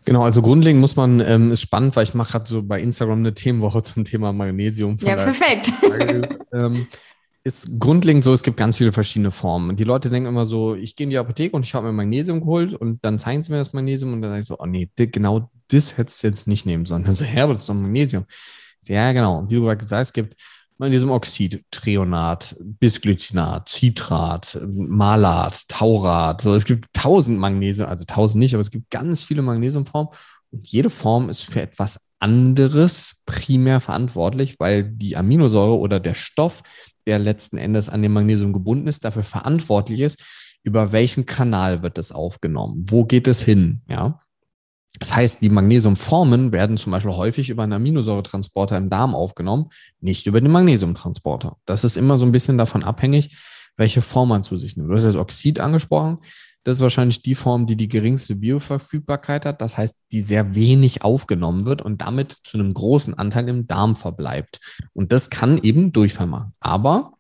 Genau, also grundlegend muss man, ähm, ist spannend, weil ich mache gerade so bei Instagram eine Themenwoche zum Thema Magnesium.
ja, perfekt.
ähm, ist grundlegend so, es gibt ganz viele verschiedene Formen. Die Leute denken immer so, ich gehe in die Apotheke und ich habe mir Magnesium geholt und dann zeigen sie mir das Magnesium und dann sage ich so, oh nee, genau das hättest du jetzt nicht nehmen sollen. Also, hä, aber das ist doch Magnesium. Ja, genau. Und wie du gerade gesagt hast, es gibt Magnesiumoxid, Treonat, Bisglycinat, Citrat, Malat, Taurat. So, es gibt tausend Magnesium, also tausend nicht, aber es gibt ganz viele Magnesiumformen und jede Form ist für etwas anderes primär verantwortlich, weil die Aminosäure oder der Stoff, der letzten Endes an dem Magnesium gebunden ist, dafür verantwortlich ist, über welchen Kanal wird es aufgenommen? Wo geht es hin? Ja. Das heißt, die Magnesiumformen werden zum Beispiel häufig über einen Aminosäuretransporter im Darm aufgenommen, nicht über den Magnesiumtransporter. Das ist immer so ein bisschen davon abhängig, welche Form man zu sich nimmt. Du hast das Oxid angesprochen. Das ist wahrscheinlich die Form, die die geringste Bioverfügbarkeit hat. Das heißt, die sehr wenig aufgenommen wird und damit zu einem großen Anteil im Darm verbleibt. Und das kann eben Durchfall machen. Aber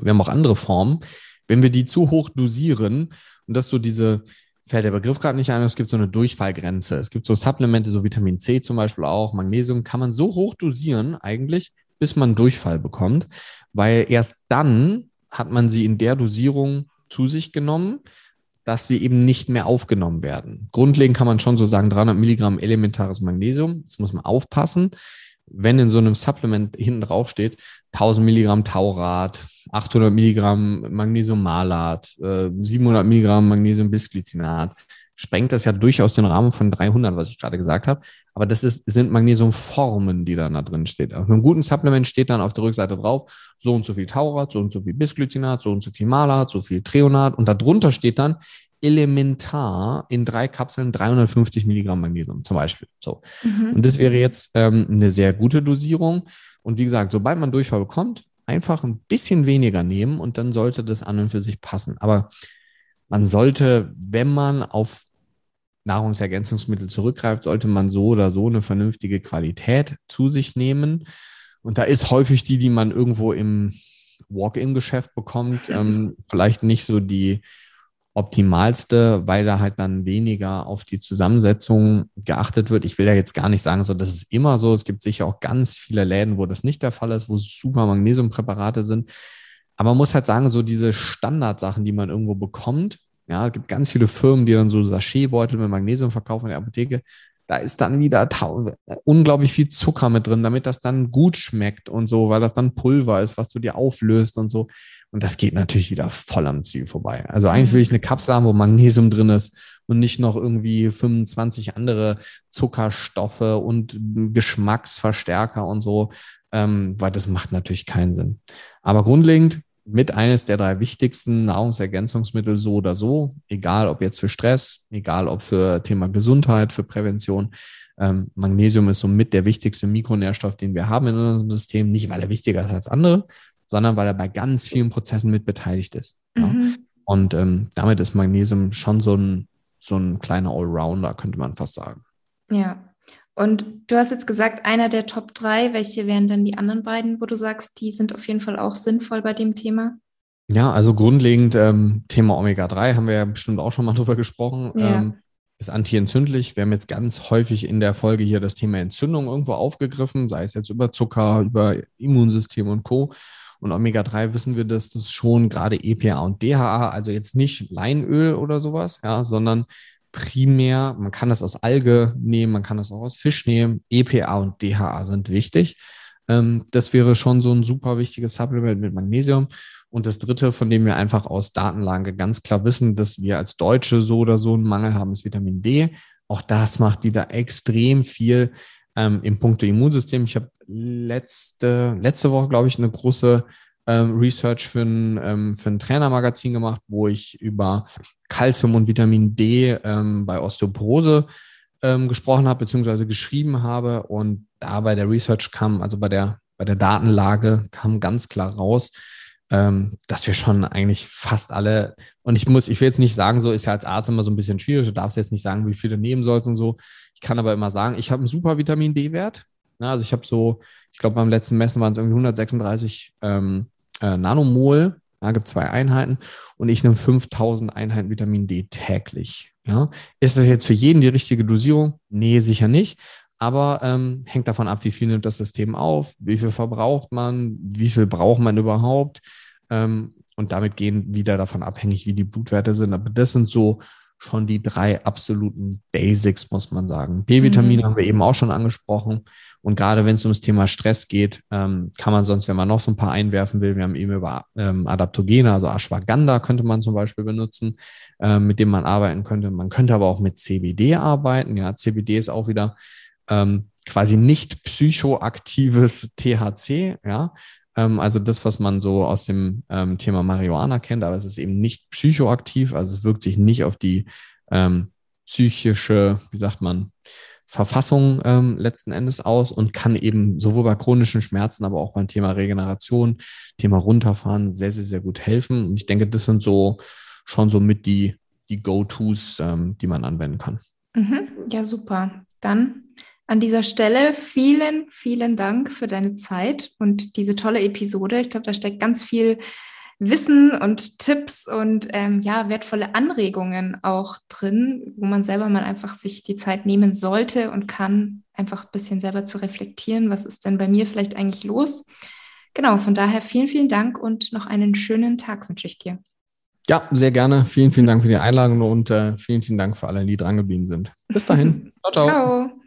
wir haben auch andere Formen. Wenn wir die zu hoch dosieren und das so diese fällt der Begriff gerade nicht ein, es gibt so eine Durchfallgrenze. Es gibt so Supplemente, so Vitamin C zum Beispiel auch, Magnesium, kann man so hoch dosieren eigentlich, bis man Durchfall bekommt, weil erst dann hat man sie in der Dosierung zu sich genommen, dass wir eben nicht mehr aufgenommen werden. Grundlegend kann man schon so sagen, 300 Milligramm elementares Magnesium, das muss man aufpassen. Wenn in so einem Supplement hinten drauf steht, 1000 Milligramm Taurat, 800 Milligramm Magnesiummalat, 700 äh, Milligramm Magnesiumbisglycinat, sprengt das ja durchaus den Rahmen von 300, was ich gerade gesagt habe. Aber das ist, sind Magnesiumformen, die da, da drin steht. Auf einem guten Supplement steht dann auf der Rückseite drauf, so und so viel Taurat, so und so viel Bisglycinat, so und so viel Malat, so viel Treonat. Und darunter steht dann elementar in drei Kapseln 350 Milligramm Magnesium zum Beispiel. So. Mhm. Und das wäre jetzt ähm, eine sehr gute Dosierung. Und wie gesagt, sobald man Durchfall bekommt, einfach ein bisschen weniger nehmen und dann sollte das an und für sich passen. Aber man sollte, wenn man auf Nahrungsergänzungsmittel zurückgreift, sollte man so oder so eine vernünftige Qualität zu sich nehmen. Und da ist häufig die, die man irgendwo im Walk-in-Geschäft bekommt, ähm, vielleicht nicht so die optimalste, weil da halt dann weniger auf die Zusammensetzung geachtet wird. Ich will ja jetzt gar nicht sagen, so das ist immer so. Es gibt sicher auch ganz viele Läden, wo das nicht der Fall ist, wo super Magnesiumpräparate sind. Aber man muss halt sagen, so diese Standardsachen, die man irgendwo bekommt, ja, es gibt ganz viele Firmen, die dann so Sachetbeutel mit Magnesium verkaufen in der Apotheke da ist dann wieder unglaublich viel Zucker mit drin, damit das dann gut schmeckt und so, weil das dann Pulver ist, was du dir auflöst und so. Und das geht natürlich wieder voll am Ziel vorbei. Also eigentlich will ich eine Kapsel haben, wo Magnesium drin ist und nicht noch irgendwie 25 andere Zuckerstoffe und Geschmacksverstärker und so, ähm, weil das macht natürlich keinen Sinn. Aber grundlegend mit eines der drei wichtigsten Nahrungsergänzungsmittel so oder so, egal ob jetzt für Stress, egal ob für Thema Gesundheit, für Prävention. Ähm, Magnesium ist somit der wichtigste Mikronährstoff, den wir haben in unserem System, nicht weil er wichtiger ist als andere, sondern weil er bei ganz vielen Prozessen mit beteiligt ist. Mhm. Ja? Und ähm, damit ist Magnesium schon so ein, so ein kleiner Allrounder, könnte man fast sagen.
Ja, und du hast jetzt gesagt, einer der Top drei. Welche wären dann die anderen beiden, wo du sagst, die sind auf jeden Fall auch sinnvoll bei dem Thema?
Ja, also grundlegend ähm, Thema Omega-3 haben wir ja bestimmt auch schon mal drüber gesprochen. Ja. Ähm, ist antientzündlich. Wir haben jetzt ganz häufig in der Folge hier das Thema Entzündung irgendwo aufgegriffen, sei es jetzt über Zucker, über Immunsystem und Co. Und Omega-3 wissen wir, dass das schon gerade EPA und DHA, also jetzt nicht Leinöl oder sowas, ja, sondern primär, man kann das aus Alge nehmen, man kann das auch aus Fisch nehmen. EPA und DHA sind wichtig. Ähm, das wäre schon so ein super wichtiges Supplement mit Magnesium. Und das dritte, von dem wir einfach aus Datenlage ganz klar wissen, dass wir als Deutsche so oder so einen Mangel haben, ist Vitamin D. Auch das macht wieder extrem viel ähm, im Punkto Immunsystem. Ich habe letzte, letzte Woche, glaube ich, eine große ähm, Research für ein, ähm, für ein Trainermagazin gemacht, wo ich über Calcium und Vitamin D ähm, bei Osteoporose ähm, gesprochen habe, beziehungsweise geschrieben habe. Und da bei der Research kam, also bei der, bei der Datenlage kam ganz klar raus, ähm, dass wir schon eigentlich fast alle, und ich muss, ich will jetzt nicht sagen, so ist ja als Arzt immer so ein bisschen schwierig, du darfst jetzt nicht sagen, wie viele nehmen sollten und so. Ich kann aber immer sagen, ich habe einen super Vitamin D-Wert. Also ich habe so, ich glaube beim letzten Messen waren es irgendwie 136 ähm, äh, Nanomol, da gibt zwei Einheiten und ich nehme 5000 Einheiten Vitamin D täglich. Ja? Ist das jetzt für jeden die richtige Dosierung? Nee, sicher nicht. Aber ähm, hängt davon ab, wie viel nimmt das System auf, wie viel verbraucht man, wie viel braucht man überhaupt. Ähm, und damit gehen wieder davon abhängig, wie die Blutwerte sind. Aber das sind so schon die drei absoluten Basics, muss man sagen. B-Vitamine mhm. haben wir eben auch schon angesprochen. Und gerade wenn es ums Thema Stress geht, ähm, kann man sonst, wenn man noch so ein paar einwerfen will, wir haben eben über ähm, Adaptogene, also Ashwagandha könnte man zum Beispiel benutzen, ähm, mit dem man arbeiten könnte. Man könnte aber auch mit CBD arbeiten. Ja, CBD ist auch wieder ähm, quasi nicht psychoaktives THC, ja, ähm, also das, was man so aus dem ähm, Thema Marihuana kennt, aber es ist eben nicht psychoaktiv, also es wirkt sich nicht auf die ähm, psychische, wie sagt man, Verfassung ähm, letzten Endes aus und kann eben sowohl bei chronischen Schmerzen, aber auch beim Thema Regeneration, Thema Runterfahren sehr, sehr, sehr gut helfen. Und ich denke, das sind so schon so mit die, die Go-Tos, ähm, die man anwenden kann.
Mhm. Ja, super. Dann an dieser Stelle vielen, vielen Dank für deine Zeit und diese tolle Episode. Ich glaube, da steckt ganz viel Wissen und Tipps und ähm, ja, wertvolle Anregungen auch drin, wo man selber mal einfach sich die Zeit nehmen sollte und kann, einfach ein bisschen selber zu reflektieren, was ist denn bei mir vielleicht eigentlich los. Genau, von daher vielen, vielen Dank und noch einen schönen Tag wünsche ich dir.
Ja, sehr gerne. Vielen, vielen Dank für die Einladung und äh, vielen, vielen Dank für alle, die dran geblieben sind. Bis dahin.
ciao. ciao. ciao.